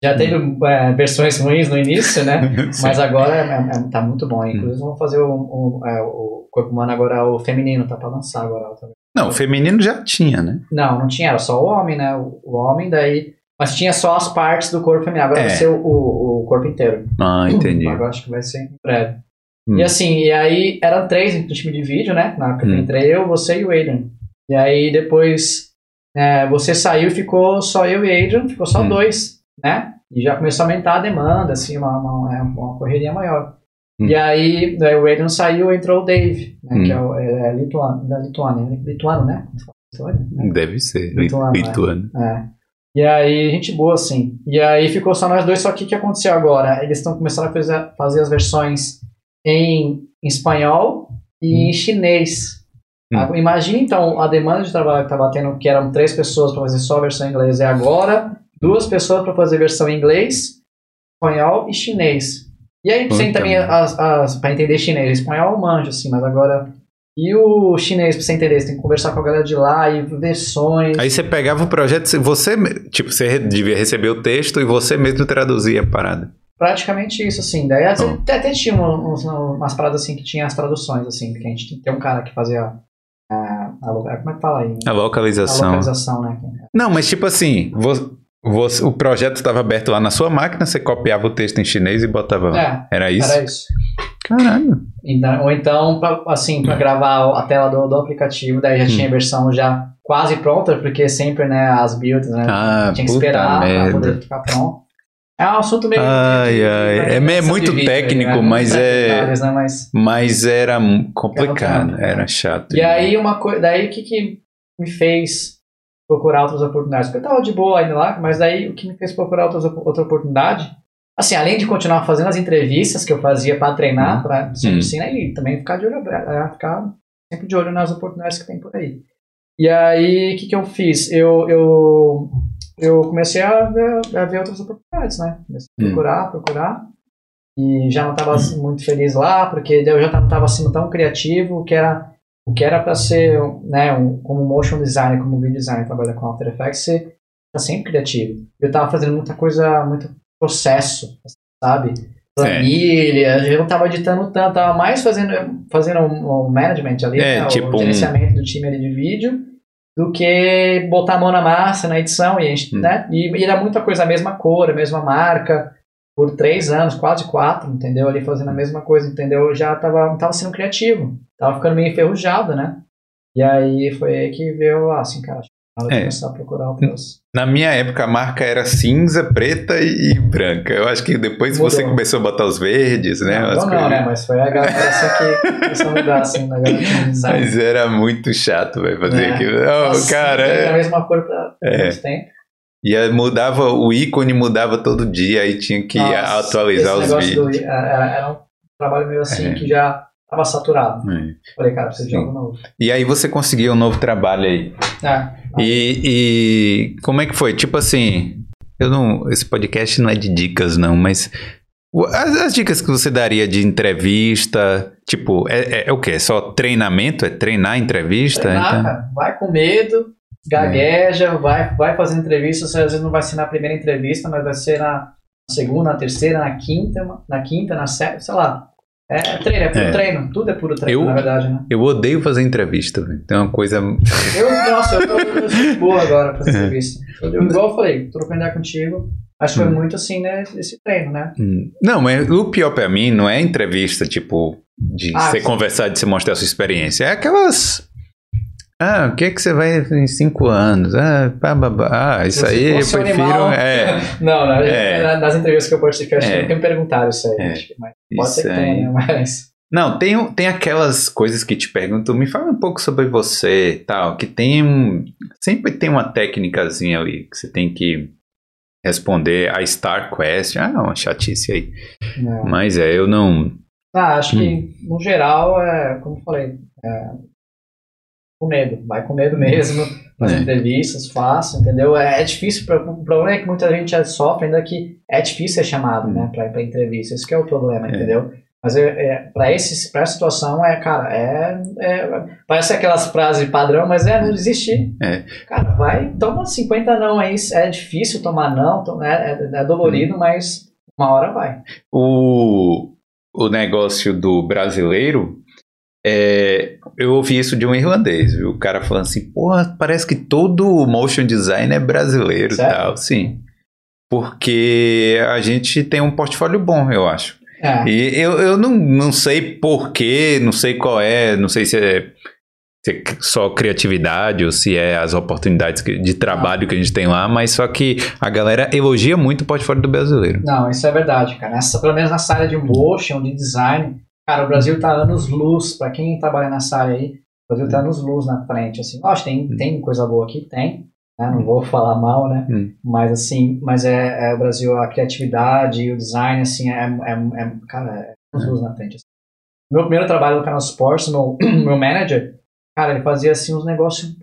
Já hum. teve é, versões ruins no início, né, mas agora é, é, tá muito bom. Hum. Inclusive, vamos fazer o, o, o, corpo humano agora, o feminino, tá para lançar agora também. Não, o feminino já tinha, né? Não, não tinha, era só o homem, né, o, o homem, daí mas tinha só as partes do corpo feminino. Agora é. vai ser o, o, o, corpo inteiro. Ah, entendi. Agora acho que vai ser em breve. Hum. E assim, e aí eram três no time de vídeo, né? Na época hum. entrei eu, você e o Adrian. E aí depois é, você saiu e ficou só eu e Adrian, ficou só hum. dois, né? E já começou a aumentar a demanda, assim, uma, uma, é, uma correria maior. Hum. E aí, daí o Adrian saiu entrou o Dave, né, que é, o, é, é lituano, da Lituânia. Lituano, né? Deve ser. Lituano. Lituano. É. é. E aí, gente boa, assim. E aí ficou só nós dois, só que o que aconteceu agora? Eles estão começando a fazer, fazer as versões em, em espanhol e hum. em chinês. Hum. Imagina então a demanda de trabalho que estava tendo, que eram três pessoas para fazer só a versão em inglês, e agora duas pessoas para fazer versão em inglês, espanhol e chinês. E aí tem também para entender chinês, espanhol manjo assim, mas agora e o chinês, pra você entender, você tem que conversar com a galera de lá e versões. Aí você pegava o projeto, você, tipo, você devia receber o texto e você mesmo traduzia a parada. Praticamente isso, assim. Daí até, até tinha umas, umas paradas assim que tinha as traduções, assim, porque a gente tem um cara que fazia a, a, como é que fala aí? A localização. A localização, né? Não, mas tipo assim, você, o projeto estava aberto lá na sua máquina, você copiava o texto em chinês e botava. É, era isso? Era isso. Caralho. Então, ou então, pra, assim, para gravar a tela do, do aplicativo, daí já hum. tinha a versão já quase pronta, porque sempre, né, as builds, né, ah, tinha que esperar para poder ficar pronto. É um assunto meio. Ai, ai. É, é muito vídeo, técnico, né? mas é. Né? Mas, mas era complicado, era chato. E aí, uma coisa. Daí, o que, que me fez procurar outras oportunidades? Porque eu tava de boa ainda lá, mas daí o que me fez procurar outras, outra oportunidade Assim, além de continuar fazendo as entrevistas que eu fazia para treinar, uhum. para ser medicina, e também ficar de olho é, ficar sempre de olho nas oportunidades que tem por aí. E aí, o que, que eu fiz? Eu, eu, eu comecei a ver, a ver outras oportunidades, né? Comecei a procurar, procurar. E já não estava assim, muito feliz lá, porque eu já não estava sendo tão criativo, que era o que era para ser, né, um, como motion designer, como video designer, trabalhar com After Effects, você tá sempre criativo. Eu estava fazendo muita coisa, muita processo, sabe? Planilha, eu não tava editando tanto, tava mais fazendo, fazendo um, um management ali, é, né, tipo o gerenciamento um... do time ali de vídeo, do que botar a mão na massa na edição, e, a gente, hum. né? E, e, era muita coisa, a mesma cor, a mesma marca, por três anos, quase quatro, entendeu? Ali fazendo a mesma coisa, entendeu? Eu já tava, tava sendo criativo, tava ficando meio enferrujado, né? E aí foi aí que veio, assim, cara, é. começar a procurar outras. Na minha época a marca era cinza, preta e, branca. Eu acho que depois Mudou. você começou a botar os verdes, né? Não, não, não, né? Mas foi a galera que começou a mudar, assim, na galera design. Mas era muito chato, vai fazer é. aquilo. Não, Nossa, cara. É a mesma cor pra é. muito tempo. E mudava, o ícone mudava todo dia, aí tinha que Nossa, atualizar os vídeos. Do, era, era um trabalho meio assim é. que já Tava saturado. É. Falei, cara, preciso de algo novo. E aí você conseguiu um novo trabalho aí. É. E, e como é que foi? Tipo assim, eu não, esse podcast não é de dicas não, mas as, as dicas que você daria de entrevista, tipo, é, é, é, o quê? É só treinamento? É treinar entrevista? Treinar, então? Vai com medo, gagueja, é. vai, vai fazer entrevista, você às vezes não vai ser na primeira entrevista, mas vai ser na segunda, na terceira, na quinta, na quinta, na sétima, sei lá. É, é treino, é puro é. treino. Tudo é puro treino, eu, na verdade, né? Eu odeio fazer entrevista, Tem uma coisa. Eu, nossa, eu tô, eu tô boa agora pra fazer é. entrevista. Eu, igual eu falei, tô aprendendo contigo. Acho que foi hum. muito assim, né? Esse treino, né? Hum. Não, mas o pior pra mim não é entrevista, tipo, de ah, você sim. conversar, de você mostrar a sua experiência. É aquelas ah, o que é que você vai em cinco anos? Ah, pá, ah isso aí eu prefiro. Animal... É. não, não é. nas entrevistas que eu participei, acho é. que nunca me perguntaram isso aí. É. Mas pode ser que tenha, mas. Não, tem, tem aquelas coisas que te perguntam, me fala um pouco sobre você tal, que tem um. Sempre tem uma técnicazinha ali que você tem que responder a Star Quest. Ah, uma chatice aí. Não. Mas é, eu não. Ah, acho hum. que no geral, é, como eu falei, é, com medo, vai com medo mesmo, faz é. entrevistas, faça, entendeu? É, é difícil, o problema é que muita gente já sofre ainda que é difícil ser chamado, né, pra, pra entrevista, isso que é o problema, é. entendeu? Mas é, é, para esse pra essa situação é, cara, é, é, Parece aquelas frases padrão, mas é não desistir. É. Cara, vai, toma 50 não aí. É difícil tomar não, é, é, é dolorido, hum. mas uma hora vai. O, o negócio do brasileiro é, eu ouvi isso de um irlandês, viu? O cara falando assim, porra, parece que todo motion design é brasileiro e tal. Sim. Porque a gente tem um portfólio bom, eu acho. É. E eu, eu não, não sei porquê, não sei qual é, não sei se é, se é só criatividade ou se é as oportunidades de trabalho ah. que a gente tem lá, mas só que a galera elogia muito o portfólio do brasileiro. Não, isso é verdade, cara. Essa, pelo menos nessa área de motion, de design, Cara, o Brasil tá anos luz, para quem trabalha nessa área aí, o Brasil tá anos luz na frente, assim. Lógico, tem, hum. tem coisa boa aqui? Tem. Né? Não vou falar mal, né? Hum. Mas, assim, mas é, é, o Brasil, a criatividade e o design, assim, é, é, é cara, é anos luz na frente. Assim. Meu primeiro trabalho no canal Sports, meu, meu manager, cara, ele fazia, assim, uns negócios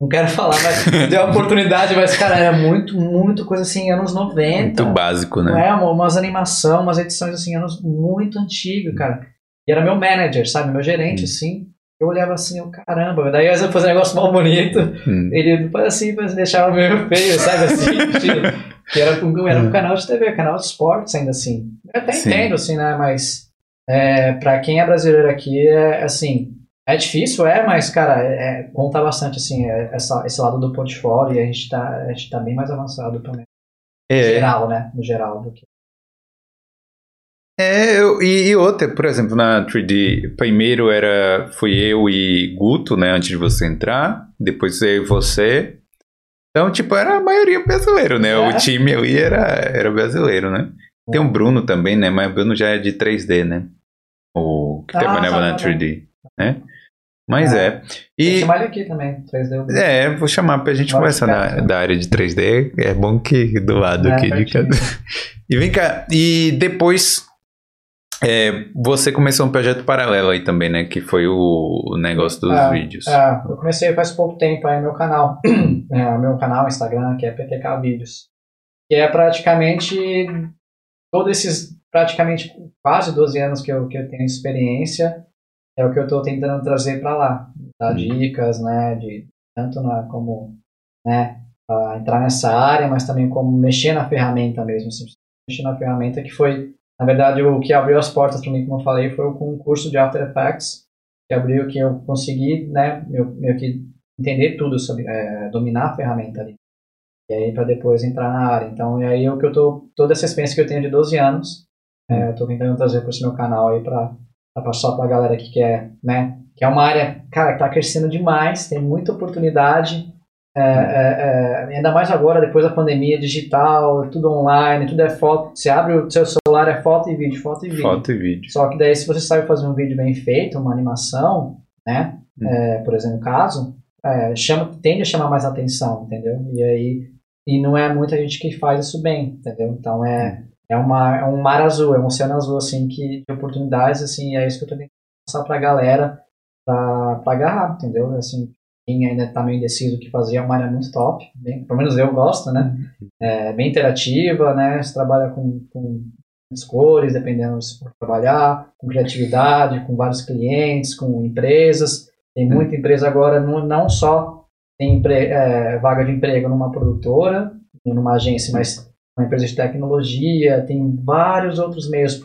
não quero falar, mas deu a oportunidade, mas, cara, era muito, muito coisa assim, anos 90. Muito básico, né? É, umas animação, umas edições assim, anos muito antigo, cara. E era meu manager, sabe? Meu gerente, hum. assim. Eu olhava assim, eu, caramba, daí às vezes eu fazia um negócio mal bonito, hum. ele assim, deixava meio feio, sabe assim? que era, era um canal de TV, canal de esportes ainda assim. Eu até Sim. entendo, assim, né? Mas é, pra quem é brasileiro aqui, é assim, é difícil, é, mas, cara, é, conta bastante, assim, é, essa, esse lado do portfólio e a gente tá, a gente tá bem mais avançado também. É. No geral, né? No geral do que é, eu, e, e, outra, por exemplo, na 3D, primeiro era fui eu e Guto, né, antes de você entrar, depois eu e você. Então, tipo, era a maioria brasileiro, né? É. O time ali era, era brasileiro, né? Tem o Bruno também, né? Mas o Bruno já é de 3D, né? O que ah, trabalhava na 3D, né? Mas é. é. E... Chamar ele aqui também, 3D. É, vou chamar pra gente conversar na, da área de 3D. É bom que do lado é, aqui de. E vem cá, e depois é, você começou um projeto paralelo aí também, né? Que foi o, negócio dos é, vídeos. É, eu comecei faz pouco tempo aí meu canal. é, meu canal Instagram, que é PTK Vídeos. Que é praticamente todos esses, praticamente quase 12 anos que eu, que eu tenho experiência, é o que eu estou tentando trazer para lá. Dar uhum. dicas, né? De, tanto na, como, né? entrar nessa área, mas também como mexer na ferramenta mesmo. Assim, mexer na ferramenta que foi na verdade, o que abriu as portas para mim, como eu falei, foi o concurso de After Effects, que abriu que eu consegui, né, meio que entender tudo sobre, é, dominar a ferramenta ali. E aí para depois entrar na área. Então, e aí o que eu tô, toda essa experiência que eu tenho de 12 anos, é, eu tô tentando trazer para esse meu canal aí para passar para a galera que quer, né, que é uma área, cara, que tá crescendo demais, tem muita oportunidade, é, é, é, ainda mais agora, depois da pandemia digital, tudo online, tudo é foto. Você abre o seu celular, é foto e vídeo, foto e vídeo. Foto e vídeo. Só que daí, se você sabe fazer um vídeo bem feito, uma animação, né? Hum. É, por exemplo, caso, é, chama, tende a chamar mais atenção, entendeu? E aí, e não é muita gente que faz isso bem, entendeu? Então é, hum. é, uma, é um mar azul, é um oceano azul, assim, que, de oportunidades, assim, é isso que eu tô tentando passar pra galera pra, pra agarrar, entendeu? Assim, quem ainda está meio indeciso o que fazer, é uma área muito top, bem, pelo menos eu gosto, né? É bem interativa, né? Você trabalha com, com as cores, dependendo se for trabalhar, com criatividade, com vários clientes, com empresas. Tem muita empresa agora, não, não só tem empre, é, vaga de emprego numa produtora, numa agência, mas uma empresa de tecnologia, tem vários outros meios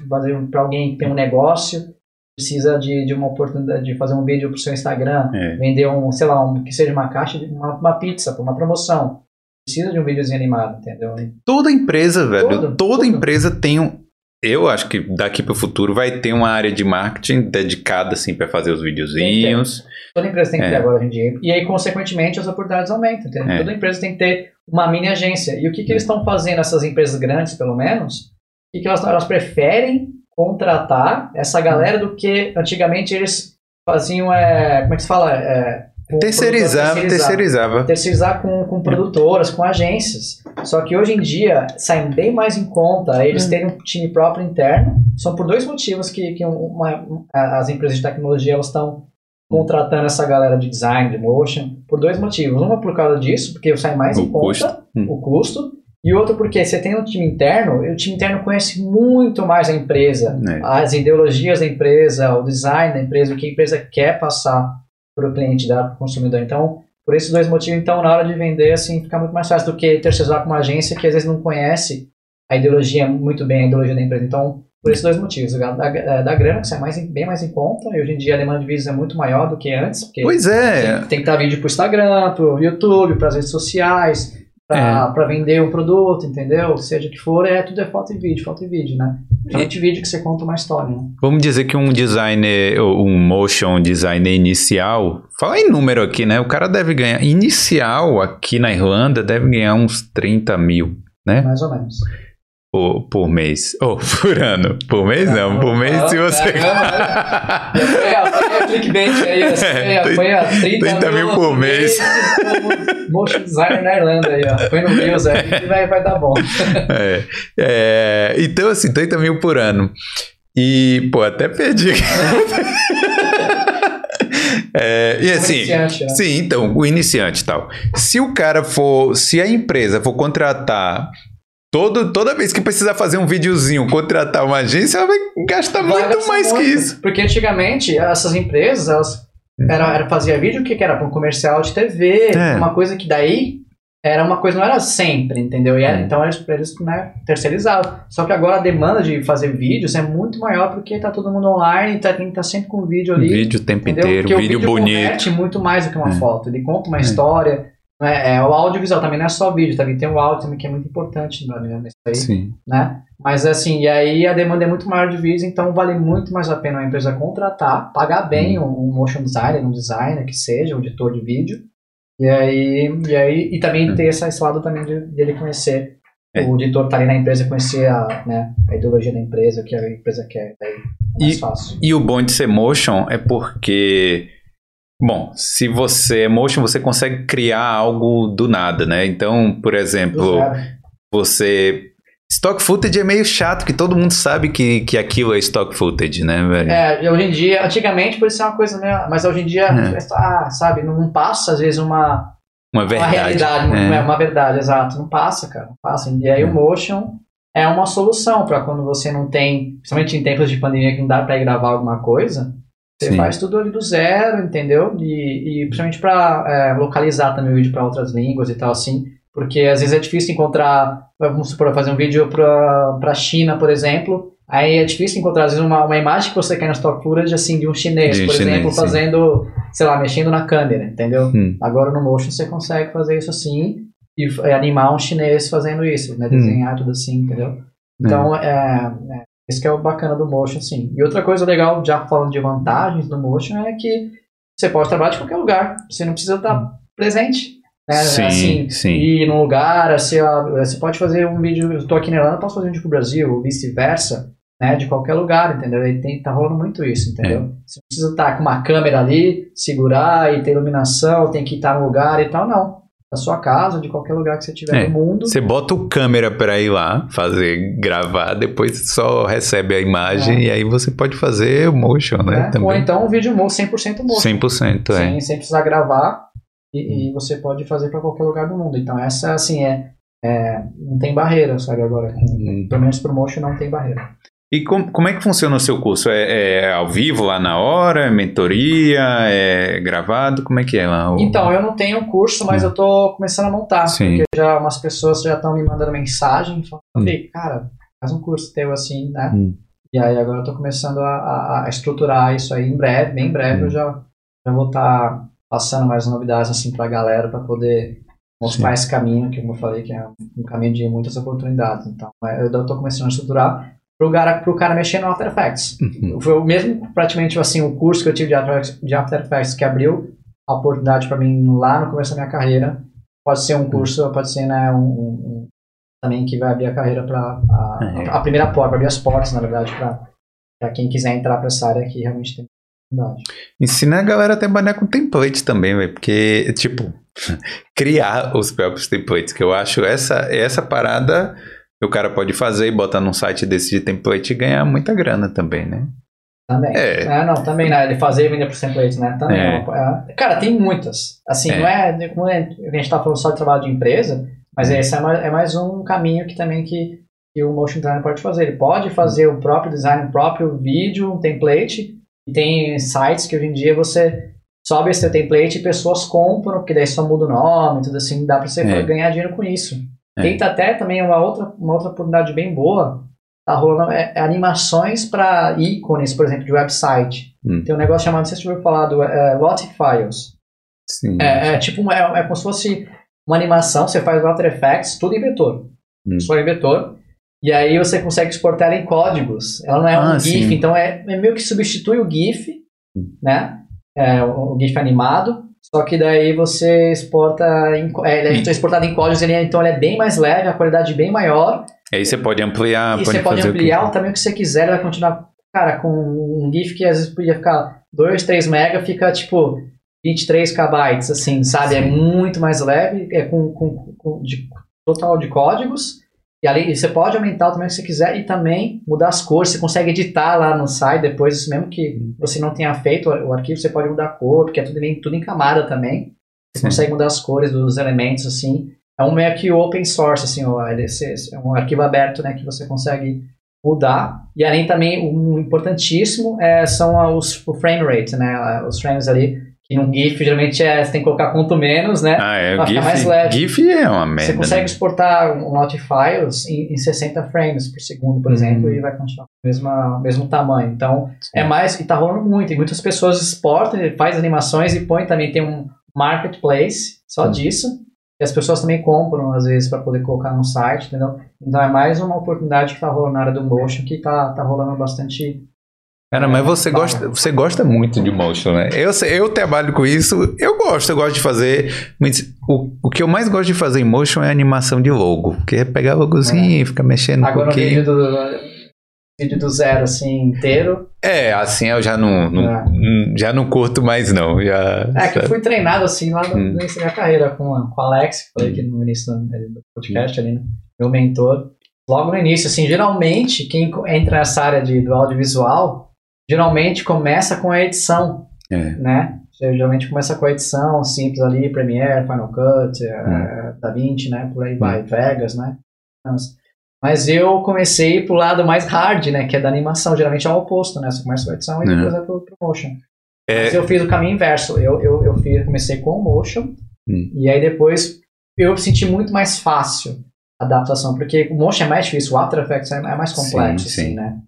para alguém que tem um negócio, precisa de, de uma oportunidade de fazer um vídeo para o seu Instagram, é. vender um, sei lá, um, que seja uma caixa, de uma, uma pizza, para uma promoção. Precisa de um videozinho animado, entendeu? Toda empresa, velho, toda, toda empresa tem um, eu acho que daqui para o futuro vai ter uma área de marketing dedicada assim para fazer os videozinhos. Toda empresa tem que é. ter agora hoje em dia. E aí, consequentemente, as oportunidades aumentam. É. Toda empresa tem que ter uma mini agência. E o que, que eles estão fazendo, essas empresas grandes, pelo menos? O que, que elas, elas preferem contratar essa galera do que antigamente eles faziam, é, como é que se fala? É, Terceirizava, terceirizava. Terceirizar com, com produtoras, com agências. Só que hoje em dia sai bem mais em conta eles hum. terem um time próprio interno. São por dois motivos que, que uma, as empresas de tecnologia elas estão contratando essa galera de design, de motion, por dois motivos. Uma por causa disso, porque sai mais o em conta custo. Hum. o custo. E outro porque você tem um time interno, o time interno conhece muito mais a empresa, é. as ideologias da empresa, o design da empresa, o que a empresa quer passar para o cliente, para o consumidor. Então, por esses dois motivos, então, na hora de vender, assim, fica muito mais fácil do que terceirizar com uma agência que às vezes não conhece a ideologia muito bem, a ideologia da empresa. Então, por esses dois motivos. Da, da, da grana, que é mais, bem mais em conta, e hoje em dia a demanda de vídeos é muito maior do que antes. Pois é. Tem, tem que dar vídeo para o Instagram, para o YouTube, para as redes sociais, para é. vender o produto, entendeu? Seja que for, é tudo é foto e vídeo, foto e vídeo, né? Principalmente vídeo que você conta uma história, né? Vamos dizer que um designer, um motion designer inicial, fala em número aqui, né? O cara deve ganhar, inicial aqui na Irlanda, deve ganhar uns 30 mil, né? Mais ou menos por, por mês. Ou oh, por ano. Por mês não, por mês se você. Apanha clickbait aí, apanha 30, 30 mil por mês. Motion designer na Irlanda aí, ó. Põe no News aí que vai, vai dar bom. É, é, então, assim, 30 mil por ano. E, pô, até perdi. É, e assim, né? sim, então, o iniciante e tal. Se o cara for, se a empresa for contratar Todo, toda vez que precisar fazer um videozinho, contratar uma agência, ela vai gastar vai muito mais muito, que isso. Porque antigamente, essas empresas, elas hum. era, era fazia vídeo que era para um comercial de TV, é. uma coisa que daí era uma coisa, não era sempre, entendeu? E era, hum. Então eles, eles né, terceirizavam. Só que agora a demanda de fazer vídeos é muito maior porque tá todo mundo online, tá, tem que estar tá sempre com vídeo ali. Vídeo o tempo entendeu? inteiro, porque vídeo, o vídeo bonito. muito mais do que uma é. foto. Ele conta uma é. história é, é, o audiovisual também não é só vídeo, também tem o áudio também que é muito importante nisso aí, Sim. né? Mas assim, e aí a demanda é muito maior de vídeos, então vale muito mais a pena a empresa contratar, pagar bem hum. um, um, motion designer, um designer que seja, um editor de vídeo, e aí e, aí, e também hum. ter essa, esse lado também de, de ele conhecer, é. o editor tá ali na empresa, conhecer a, né, a ideologia da empresa, o que a empresa quer, aí é mais e, fácil. E o bom de ser motion é porque Bom, se você é motion, você consegue criar algo do nada, né? Então, por exemplo, você. Stock footage é meio chato, que todo mundo sabe que, que aquilo é stock footage, né, velho? É, hoje em dia, antigamente podia ser uma coisa meio. Mas hoje em dia, é. ah, sabe, não passa às vezes uma. Uma verdade. Uma realidade, é. uma verdade, exato. Não passa, cara. Não passa. E aí o é. motion é uma solução para quando você não tem, principalmente em tempos de pandemia que não dá para gravar alguma coisa, você Sim. faz tudo ali do zero, entendeu? E, e principalmente para é, localizar também o vídeo para outras línguas e tal, assim. Porque às vezes é difícil encontrar, vamos supor, fazer um vídeo para a China, por exemplo. Aí é difícil encontrar, às vezes, uma, uma imagem que você quer stock footage, assim, de um chinês, de por chinês, exemplo, sim. fazendo, sei lá, mexendo na câmera, entendeu? Hum. Agora no Motion você consegue fazer isso assim e animar um chinês fazendo isso, né? Hum. Desenhar hum. tudo assim, entendeu? Então, hum. é, é, esse que é o bacana do Motion, sim. E outra coisa legal, já falando de vantagens do Motion, é que você pode trabalhar de qualquer lugar. Você não precisa estar presente. Né? Sim, assim, sim. Ir num lugar, assim, você pode fazer um vídeo, eu estou aqui na Irlanda, posso fazer um vídeo pro Brasil, ou vice-versa, né? De qualquer lugar, entendeu? E tem, tá rolando muito isso, entendeu? É. Você não precisa estar com uma câmera ali, segurar e ter iluminação, tem que estar no lugar e tal, não da sua casa, de qualquer lugar que você estiver é, no mundo. Você bota o câmera para ir lá, fazer, gravar, depois só recebe a imagem é. e aí você pode fazer o motion, né? É, ou então um vídeo 100% motion. 100%, é. Sem, sem precisar gravar. e, e você pode fazer para qualquer lugar do mundo. Então essa assim é, é não tem barreira, sabe agora? Uhum. Pelo menos promotion não tem barreira. E com, como é que funciona o seu curso? É, é, ao vivo lá na hora? É mentoria? É gravado? Como é que é lá? O... Então, eu não tenho curso, mas eu tô começando a montar. Sim. Porque já umas pessoas já estão me mandando mensagem falando, hum. cara, faz um curso teu assim, né? Hum. E aí agora eu tô começando a, a, estruturar isso aí em breve, bem breve hum. eu já, já vou estar tá passando mais novidades assim pra galera para poder mostrar Sim. esse caminho, que como eu falei, que é um caminho de muitas oportunidades. Então, é, eu estou começando a estruturar pro cara, pro cara mexer no After Effects. Uhum. Foi o mesmo, praticamente, assim, o curso que eu tive de After, de After Effects que abriu a oportunidade para mim lá no começo da minha carreira. Pode ser um uhum. curso, pode ser, né, um, um também que vai abrir a carreira para a, uhum. a, primeira porta, abrir as portas, na verdade, para quem quiser entrar para essa área que realmente tem oportunidade. Ensina a galera a trabalhar com template também, velho, porque, tipo, criar os próprios templates, que eu acho essa, essa parada o cara pode fazer e botar num site desse de template e ganhar muita grana também, né? Também. É. é não, também, né? Ele fazer e vender por template, né? Também. É. É, cara, tem muitas. Assim, é. não é, como é, a gente tá falando só de trabalho de empresa, mas é. esse é mais, é mais um caminho que também que, que o motion designer pode fazer. Ele pode fazer o próprio design, o próprio vídeo, um template, e tem sites que hoje em dia você sobe esse template e pessoas compram, porque daí só muda o nome, tudo assim, dá pra você é. ganhar dinheiro com isso. É. Tenta até também uma outra, uma outra oportunidade bem boa, tá rolando é, é animações para ícones, por exemplo, de website. Hum. Tem um negócio chamado, não sei se você ouviu falar, do é, Files. Sim. É, é tipo, é, é como se fosse uma animação, você faz o After Effects, tudo em vetor. Hum. Só em vetor. E aí você consegue exportar ela em códigos. Ela não é ah, um GIF, sim. então é, é meio que substitui o GIF, hum. né? É, o, o GIF animado, só que daí você exporta em, é, ele é exportado em códigos, ele, é, então ele é bem mais leve, a qualidade bem maior. E aí você pode ampliar. E você pode ampliar o tamanho que você quiser, ele vai continuar, cara, com um GIF que às vezes podia ficar 2, 3 mega, fica tipo 23 KB, assim, sabe? É Sim. É muito mais leve, é com, com, com de, total de códigos. E ali você pode aumentar o tamanho que você quiser e também mudar as cores. Você consegue editar lá no site depois, isso mesmo que você não tenha feito o arquivo, você pode mudar a cor, porque é tudo em, tudo em camada também. Você Sim. consegue mudar as cores dos elementos, assim. É um meio que open source, assim, é um arquivo aberto, né, que você consegue mudar. E além também, um importantíssimo é, são os, o frame rate, né, os frames ali que no GIF geralmente é, você tem que colocar quanto menos, né? Ah, é. Pra GIF, mais leve. GIF é uma merda. Você consegue né? exportar um lot files em, em 60 frames por segundo, por uhum. exemplo, e vai continuar com o mesmo, tamanho. Então, Sim. é mais. E tá rolando muito. E muitas pessoas exportam, faz animações e põe também. Tem um marketplace só disso. E as pessoas também compram, às vezes, para poder colocar no site, entendeu? Então é mais uma oportunidade que tá rolando na área do motion, que tá, tá rolando bastante Cara, mas você gosta, você gosta muito de motion, né? Eu, eu trabalho com isso, eu gosto, eu gosto de fazer. O, o que eu mais gosto de fazer em motion é animação de logo. Que é pegar logozinho, é. ficar mexendo Agora um pouquinho. Agora o vídeo do, vídeo do zero, assim, inteiro. É, assim eu já não, não é. já não curto mais, não. Já, é, que eu fui treinado, assim, lá no hum. início da minha carreira com, com o Alex, que falei aqui no início do, do podcast ali, né? Meu mentor. Logo no início, assim, geralmente, quem entra nessa área de, do audiovisual geralmente começa com a edição, é. né? Geralmente começa com a edição simples ali, Premiere, Final Cut, é. DaVinci, né? Por aí vai, Vegas, né? Mas eu comecei pro lado mais hard, né? Que é da animação. Geralmente é o oposto, né? Você começa com a edição e depois é pro, pro motion. É... Mas eu fiz o caminho inverso. Eu, eu, eu fiz, comecei com o motion hum. e aí depois eu senti muito mais fácil a adaptação, porque o motion é mais difícil, o After Effects é, é mais complexo, sim, assim, sim. né?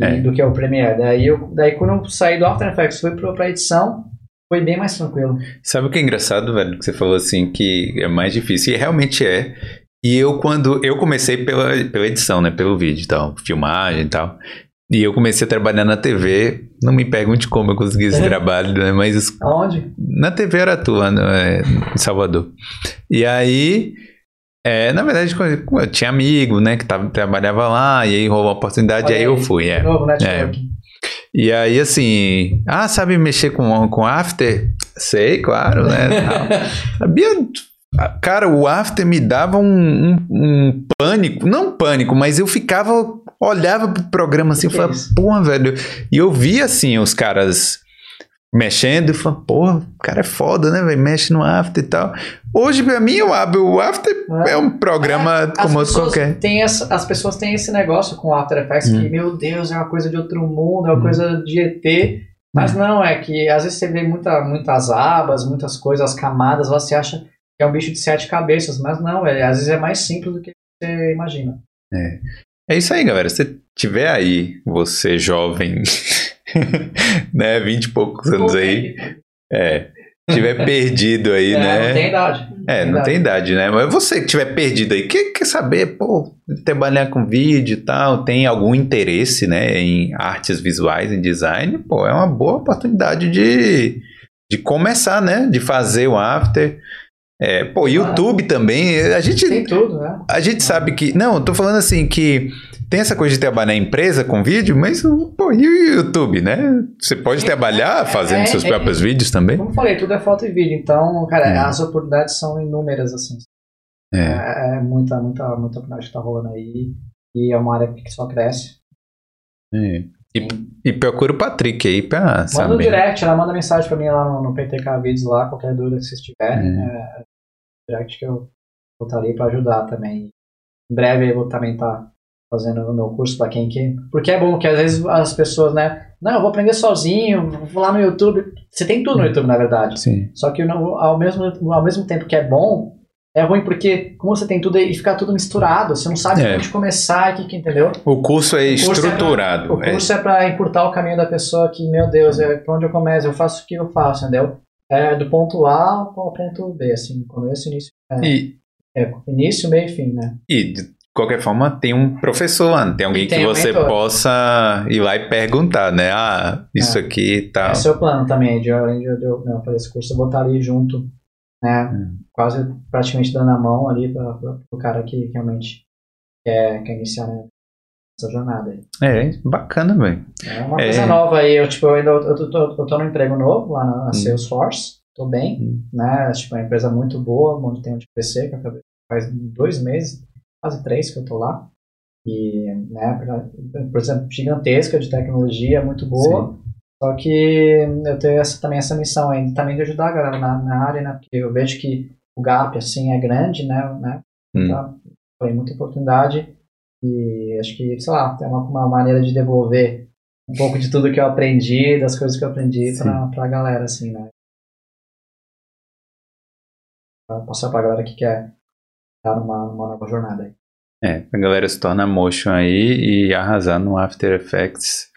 É. do que é o Premiere. Daí, eu, daí quando eu saí do After Effects fui para a edição, foi bem mais tranquilo. Sabe o que é engraçado, velho? Que você falou assim que é mais difícil. E realmente é. E eu, quando. Eu comecei pela, pela edição, né? Pelo vídeo e tal, filmagem e tal. E eu comecei a trabalhar na TV. Não me pergunte como eu consegui esse é. trabalho, né? Mas. Aonde? Na TV era tua, né? em Salvador. E aí. É, na verdade, eu tinha amigo, né, que tava, trabalhava lá, e aí rolou a oportunidade, Olha e aí, eu fui. É. Novo É. E aí, assim, ah, sabe mexer com, com After? Sei, claro, né? Sabia. Cara, o After me dava um, um, um, pânico, não pânico, mas eu ficava, olhava pro programa assim e falava, porra, velho. E eu via, assim, os caras mexendo e falando, porra, o cara é foda, né, velho? Mexe no After e tal. Hoje, pra mim, o After, é, é um programa é, como outro qualquer. Tem essa, as pessoas têm esse negócio com o After Effects hum. que, meu Deus, é uma coisa de outro mundo, é uma hum. coisa de ET. Mas hum. não, é que às vezes você vê muita, muitas abas, muitas coisas, camadas, você acha que é um bicho de sete cabeças, mas não, é, às vezes é mais simples do que você imagina. É. É isso aí, galera. Se tiver aí, você jovem, né, vinte e poucos anos aí, é, tiver perdido aí, é, né? Não tem idade. É, não tem idade, né? Mas você que tiver perdido aí, quer, quer saber, pô, trabalhar com vídeo e tal, tem algum interesse, né, em artes visuais, em design, pô, é uma boa oportunidade de, de começar, né? De fazer o after. É, pô, YouTube ah, também, a gente... Tem tudo, né? A gente sabe que... Não, eu tô falando assim que tem essa coisa de trabalhar na empresa com vídeo, mas, pô, e o YouTube, né? Você pode é, trabalhar fazendo é, seus é, próprios vídeos também? Como falei, tudo é foto e vídeo, então, cara, é. as oportunidades são inúmeras, assim. É, é muita, muita, muita oportunidade que tá rolando aí, e é uma área que só cresce. E, e procura o Patrick aí pra manda saber. Manda um direct, ela manda mensagem pra mim lá no, no PTK Vídeos lá, qualquer dúvida que vocês tiverem. É. direct que eu vou estar ali pra ajudar também. Em breve eu vou também estar tá fazendo o meu curso para quem quer. Porque é bom que às vezes as pessoas, né? Não, eu vou aprender sozinho, vou lá no YouTube. Você tem tudo no YouTube, na verdade. Sim. Só que ao mesmo, ao mesmo tempo que é bom, é ruim porque, como você tem tudo e fica tudo misturado, você não sabe é. onde começar, que, que, entendeu? O curso é o curso estruturado. É pra, o curso é, é para encurtar o caminho da pessoa que, meu Deus, é para onde eu começo, eu faço o que eu faço, entendeu? É do ponto A ao ponto B, assim, começo, início. É, e, é, início, meio e fim, né? E qualquer forma, tem um professor lá, tem alguém tem que um você mentor. possa ir lá e perguntar, né? Ah, isso é. aqui e tal. Esse é o plano também, de além de eu né, fazer esse curso, eu botar ali junto, né? Hum. Quase praticamente dando a mão ali para o cara que realmente quer, quer iniciar né, essa jornada aí. É, bacana, velho. É uma é. coisa nova aí, eu, tipo, eu ainda eu tô, tô, eu tô no emprego novo lá na, na hum. Salesforce, tô bem, hum. né? Tipo, é uma empresa muito boa, onde tem onde crescer, que eu acabei faz dois meses quase três que eu tô lá. E, né, por exemplo, gigantesca de tecnologia, muito boa. Sim. Só que eu tenho essa, também essa missão aí, também de ajudar a galera na, na área, né? Porque eu vejo que o gap, assim, é grande, né? né? Hum. Então, foi muita oportunidade e acho que, sei lá, tem uma, uma maneira de devolver um pouco de tudo que eu aprendi, das coisas que eu aprendi pra, pra galera, assim, né? Pra passar pra galera que quer tá numa, numa nova jornada aí. É, a galera se torna motion aí e arrasar no After Effects,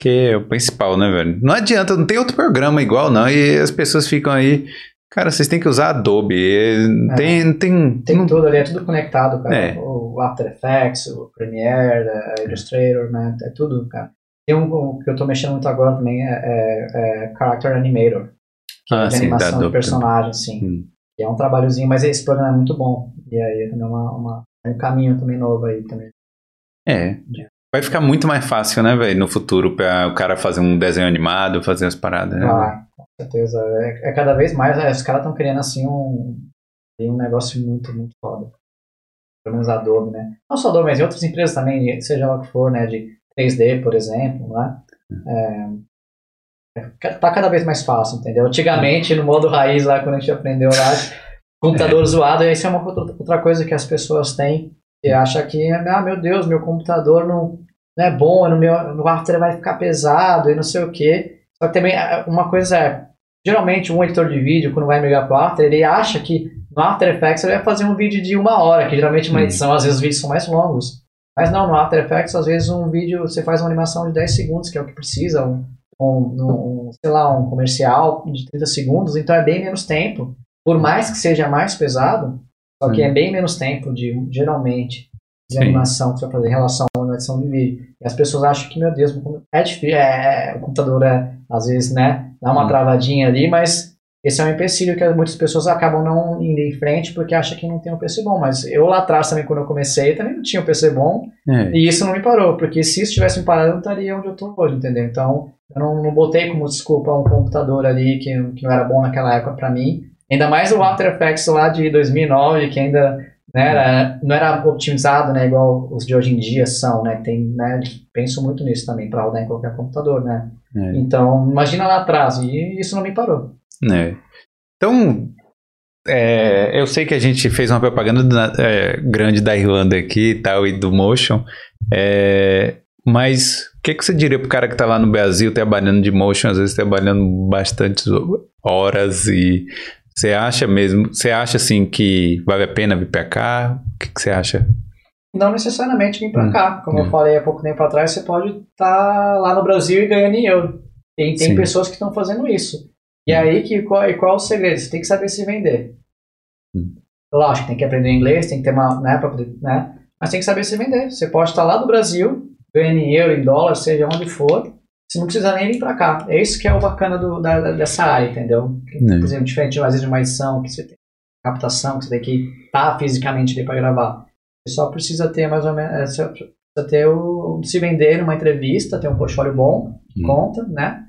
que é o principal, né, velho? Não adianta, não tem outro programa igual, não, e as pessoas ficam aí. Cara, vocês têm que usar Adobe. É, tem, tem, tem não... tudo ali, é tudo conectado, cara. É. O After Effects, o Premiere, a Illustrator, né? É tudo, cara. Tem um, que eu tô mexendo muito agora também, é, é, é Character Animator. Que ah, é de sim, animação de personagem, sim. Hum. É um trabalhozinho, mas esse programa é muito bom. E aí é uma, uma, um caminho também novo aí também. É. Vai ficar muito mais fácil, né, velho, no futuro, para o cara fazer um desenho animado, fazer as paradas, né? Ah, com certeza. É, é cada vez mais, é, os caras estão querendo, assim, um, um negócio muito, muito foda. Pelo menos a Adobe, né? Não só Adobe, mas em outras empresas também, seja lá o que for, né, de 3D, por exemplo, né? É, é tá cada vez mais fácil, entendeu? Antigamente, no modo raiz lá, quando a gente aprendeu lá, computador é. zoado, isso é uma outra coisa que as pessoas têm, e acha que, ah, meu Deus, meu computador não, não é bom, no meu no After vai ficar pesado e não sei o que. Só que também é, uma coisa é, geralmente um editor de vídeo, quando vai migrar para o After, ele acha que no After Effects ele vai fazer um vídeo de uma hora, que geralmente uma edição, às vezes os vídeos são mais longos. Mas não, no After Effects, às vezes um vídeo, você faz uma animação de 10 segundos, que é o que precisa, um, um, um sei lá, um comercial de 30 segundos, então é bem menos tempo por mais que seja mais pesado, só que é bem menos tempo de, geralmente, de Sim. animação que você vai fazer em relação à edição de vídeo. E as pessoas acham que, meu Deus, é difícil, é, é, o computador é, às vezes, né, dá uma hum. travadinha ali, mas esse é um empecilho que muitas pessoas acabam não indo em frente porque acham que não tem um PC bom. Mas eu lá atrás também, quando eu comecei, também não tinha um PC bom. É. E isso não me parou, porque se isso tivesse me parado, eu não estaria onde eu estou hoje, entendeu? Então, eu não, não botei como desculpa um computador ali que, que não era bom naquela época para mim. Ainda mais o After Effects lá de 2009, que ainda né, era, não era otimizado, né, igual os de hoje em dia são, né, tem, né, penso muito nisso também, para rodar em qualquer computador, né. É. Então, imagina lá atrás, e isso não me parou. É. Então, é, eu sei que a gente fez uma propaganda é, grande da Irlanda aqui e tal, e do Motion, é, mas o que, que você diria pro cara que tá lá no Brasil trabalhando de Motion, às vezes trabalhando bastante horas e você acha mesmo, você acha assim que vale a pena vir para cá? O que, você acha? Não necessariamente vir para hum, cá. Como hum. eu falei há pouco tempo atrás, você pode estar tá lá no Brasil e ganhando em euro. Tem, tem pessoas que estão fazendo isso. E hum. aí, que, qual, qual é o segredo? Você tem que saber se vender. Hum. Lógico, tem que aprender inglês, tem que ter uma. Né, pra, né, mas tem que saber se vender. Você pode estar tá lá no Brasil, ganhando em euro, em dólar, seja onde for, você não precisa nem vir para cá. É isso que é o bacana do, da, dessa área, entendeu? É. Por exemplo, diferente às vezes de uma edição que você tem captação, que você tem que estar tá fisicamente ali para gravar. Você só precisa ter mais ou menos. É, você precisa ter o. se vender numa entrevista, ter um portfólio bom, hum. conta, né?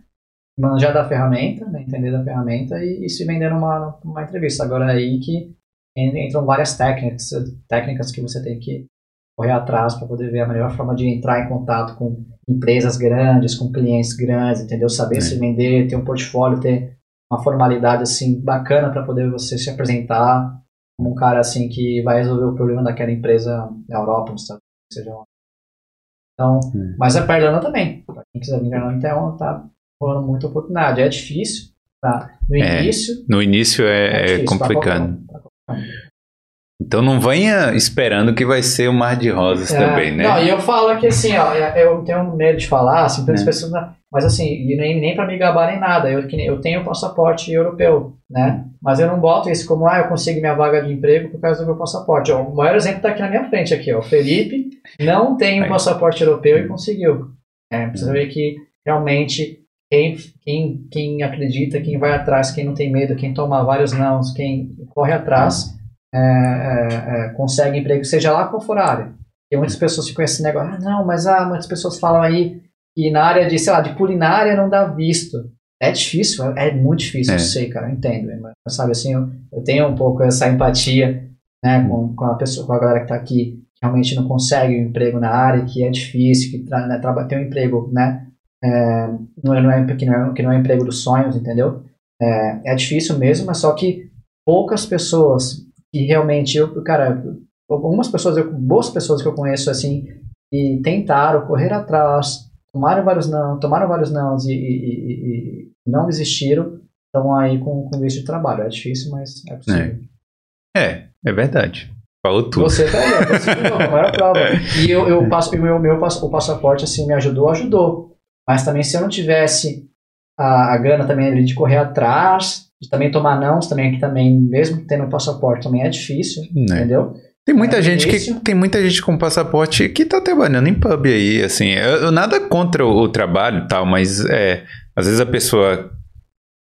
Manjar da ferramenta, né? entender da ferramenta e, e se vender numa, numa entrevista. Agora é aí que entram várias técnicas, técnicas que você tem que correr atrás para poder ver a melhor forma de entrar em contato com empresas grandes, com clientes grandes, entendeu? Saber é. se vender, ter um portfólio, ter uma formalidade assim bacana para poder você se apresentar como um cara assim que vai resolver o problema daquela empresa na Europa, nos Estados Unidos, seja lá. Então, é. mas a Irlanda também. Para quem quiser vir na então tá rolando muita oportunidade. É difícil, tá? No é, início. No início é, é, difícil, complicado. Tá então não venha esperando que vai ser um mar de rosas é, também, né? Não, e eu falo que assim, ó, eu tenho medo de falar, assim, pelas é. pessoas, mas assim, e nem, nem para me gabar nem nada, eu, eu tenho passaporte europeu, né? Mas eu não boto isso como, ah, eu consigo minha vaga de emprego por causa do meu passaporte. Ó, o maior exemplo está aqui na minha frente, aqui, ó, o Felipe não tem um passaporte europeu e conseguiu. É, precisa ver que realmente quem, quem, quem acredita, quem vai atrás, quem não tem medo, quem toma vários nãos, quem corre atrás é, é, é, consegue emprego, seja lá qual for a área. E muitas pessoas ficam esse negócio, ah, não, mas ah, muitas pessoas falam aí que na área de, sei lá, de culinária não dá visto. É difícil, é muito difícil, é. eu sei, cara, eu entendo. Mas, sabe assim, eu, eu, tenho um pouco essa empatia né, com, com, a pessoa, com a galera que está aqui, que realmente não consegue um emprego na área, que é difícil, que né, tem um emprego, né? É, não, é, não é, que, não é, que não é emprego dos sonhos, entendeu? É, é difícil mesmo, mas só que poucas pessoas que realmente eu, cara, algumas pessoas, eu, boas pessoas que eu conheço assim, e tentaram correr atrás, tomaram vários não, tomaram vários não e, e, e, e não desistiram, estão aí com, com visto de trabalho. É difícil, mas é possível. É, é, é verdade. Falou tudo. Você tá aí, você não, a maior prova. E eu, eu passo, o meu, meu o passaporte assim me ajudou, ajudou. Mas também se eu não tivesse a, a grana também de correr atrás, também tomar não, também aqui também, mesmo tendo um passaporte, também é difícil, né? entendeu? Tem muita é gente que tem muita gente com passaporte que tá trabalhando em pub aí, assim. Eu, eu nada contra o, o trabalho tal, mas é, às vezes a pessoa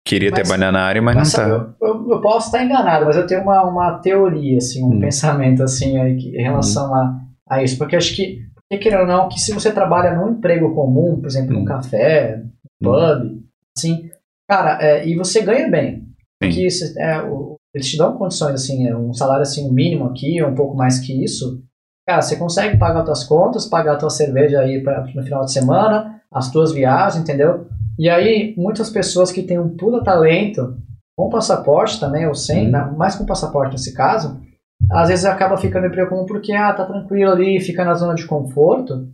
queria mas, trabalhar na área, mas, mas não tá. Eu, eu, posso estar enganado, mas eu tenho uma, uma teoria, assim, um hum. pensamento assim em relação hum. a, a isso, porque acho que, querendo ou não, que se você trabalha num emprego comum, por exemplo, hum. num café, num pub, hum. assim, cara, é, e você ganha bem. Que isso, é, o, eles te dão condições, assim, é um salário assim, um mínimo aqui, um pouco mais que isso. Cara, você consegue pagar as tuas contas, pagar a tua cerveja aí pra, no final de semana, as tuas viagens, entendeu? E aí, muitas pessoas que têm um puta talento, com passaporte também, ou sem, uhum. mais com passaporte nesse caso, às vezes acaba ficando emprego comum porque, ah, tá tranquilo ali, fica na zona de conforto,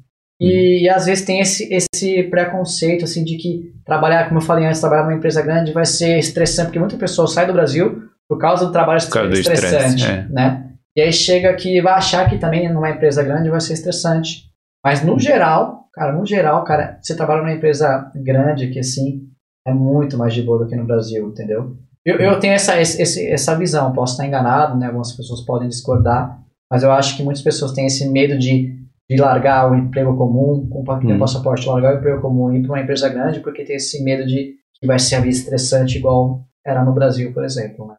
e, e, às vezes tem esse, esse preconceito assim de que trabalhar, como eu falei antes, trabalhar numa empresa grande vai ser estressante, porque muita pessoa sai do Brasil por causa do trabalho causa estressante, do é. né? E aí chega aqui vai achar que também numa empresa grande vai ser estressante. Mas no geral, cara, no geral, cara, você trabalha numa empresa grande que assim é muito mais de boa do que no Brasil, entendeu? Eu, eu tenho essa, esse, essa visão, posso estar enganado, né? Algumas pessoas podem discordar, mas eu acho que muitas pessoas têm esse medo de de largar o emprego comum, com hum. passaporte, largar o emprego comum e ir para uma empresa grande, porque tem esse medo de que vai ser a vida estressante igual era no Brasil, por exemplo.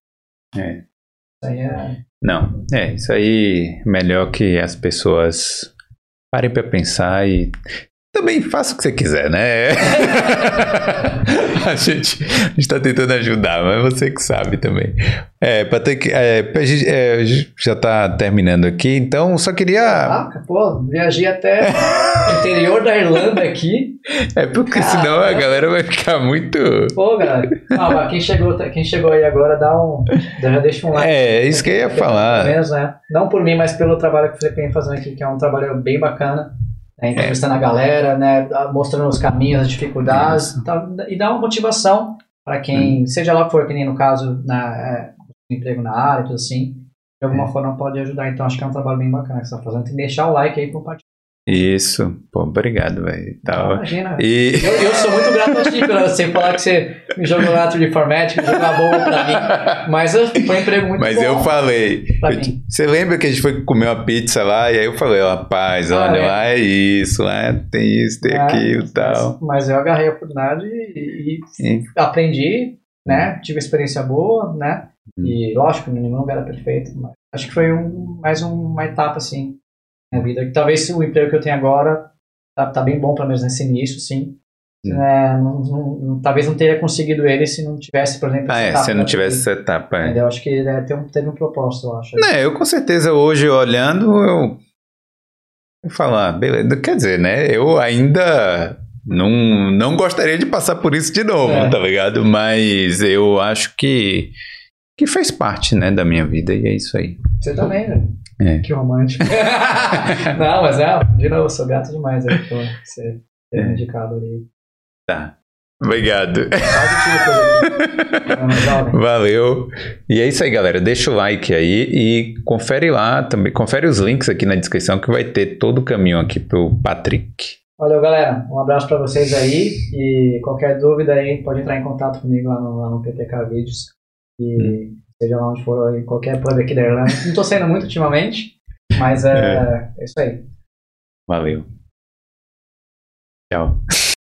Né? É. Isso aí é... Não, é, isso aí melhor que as pessoas parem para pensar e também faça o que você quiser, né? a, gente, a gente tá tentando ajudar, mas você que sabe também. É, Patrick, é, a, gente, é, já tá terminando aqui, então só queria. Ah, pô, viajei até o interior da Irlanda aqui. É porque Caramba. senão a galera vai ficar muito. Pô, galera. Não, quem chegou, quem chegou aí agora, dá um. Já deixa um like. É, é isso que eu ia falar. Menos, né? Não por mim, mas pelo trabalho que o Felipe vem fazendo aqui, que é um trabalho bem bacana né, entrevistando é. a galera, né, mostrando os caminhos, as dificuldades, tá, e dá uma motivação para quem, hum. seja lá for, que nem no caso, na, é, emprego na área, tudo assim, de alguma é. forma pode ajudar. Então acho que é um trabalho bem bacana que você está fazendo. Tem que deixar o like aí e compartilhar. Isso, pô, obrigado, velho. Tá, Imagina. E... Eu, eu, sou muito grato a ti por você falar que você me jogou na de informática, jogou uma bomba pra mim. Mas foi um emprego muito Mas bom. Mas eu falei. Eu, você lembra que a gente foi comer uma pizza lá? E aí eu falei, rapaz, ah, olha, é. lá é isso, lá tem isso, tem é, aquilo e tal. Mas, mas, eu agarrei a oportunidade e, e aprendi, né? Tive experiência boa, né? Hum. E lógico, nenhum lugar era perfeito, mas acho que foi um, mais um, uma etapa, assim minha vida. Talvez o emprego que eu tenho agora tá, tá bem bom, pelo menos nesse início, sim. É, não, não, talvez não teria conseguido ele se não tivesse, por exemplo, ah, é, se não tivesse essa etapa. É. Eu acho que ele teve um, teve um propósito, eu acho. É, eu com certeza hoje olhando, eu vou falar, beleza, quer dizer, né, eu ainda não, não gostaria de passar por isso de novo, é. tá ligado? Mas eu acho que, que fez parte, né, da minha vida e é isso aí. Você também, né? É. Que romântico. não, mas é, de novo, sou gato demais aí por você é. indicado ali. Tá. Obrigado. Valeu. E é isso aí, galera. Deixa o like aí e confere lá também. Confere os links aqui na descrição que vai ter todo o caminho aqui pro Patrick. Valeu, galera. Um abraço para vocês aí. E qualquer dúvida aí, pode entrar em contato comigo lá no, lá no PTK Vídeos. E hum seja lá onde for, em qualquer pub aqui da Irlanda. Não estou saindo muito ultimamente, mas é, é. é isso aí. Valeu. Tchau.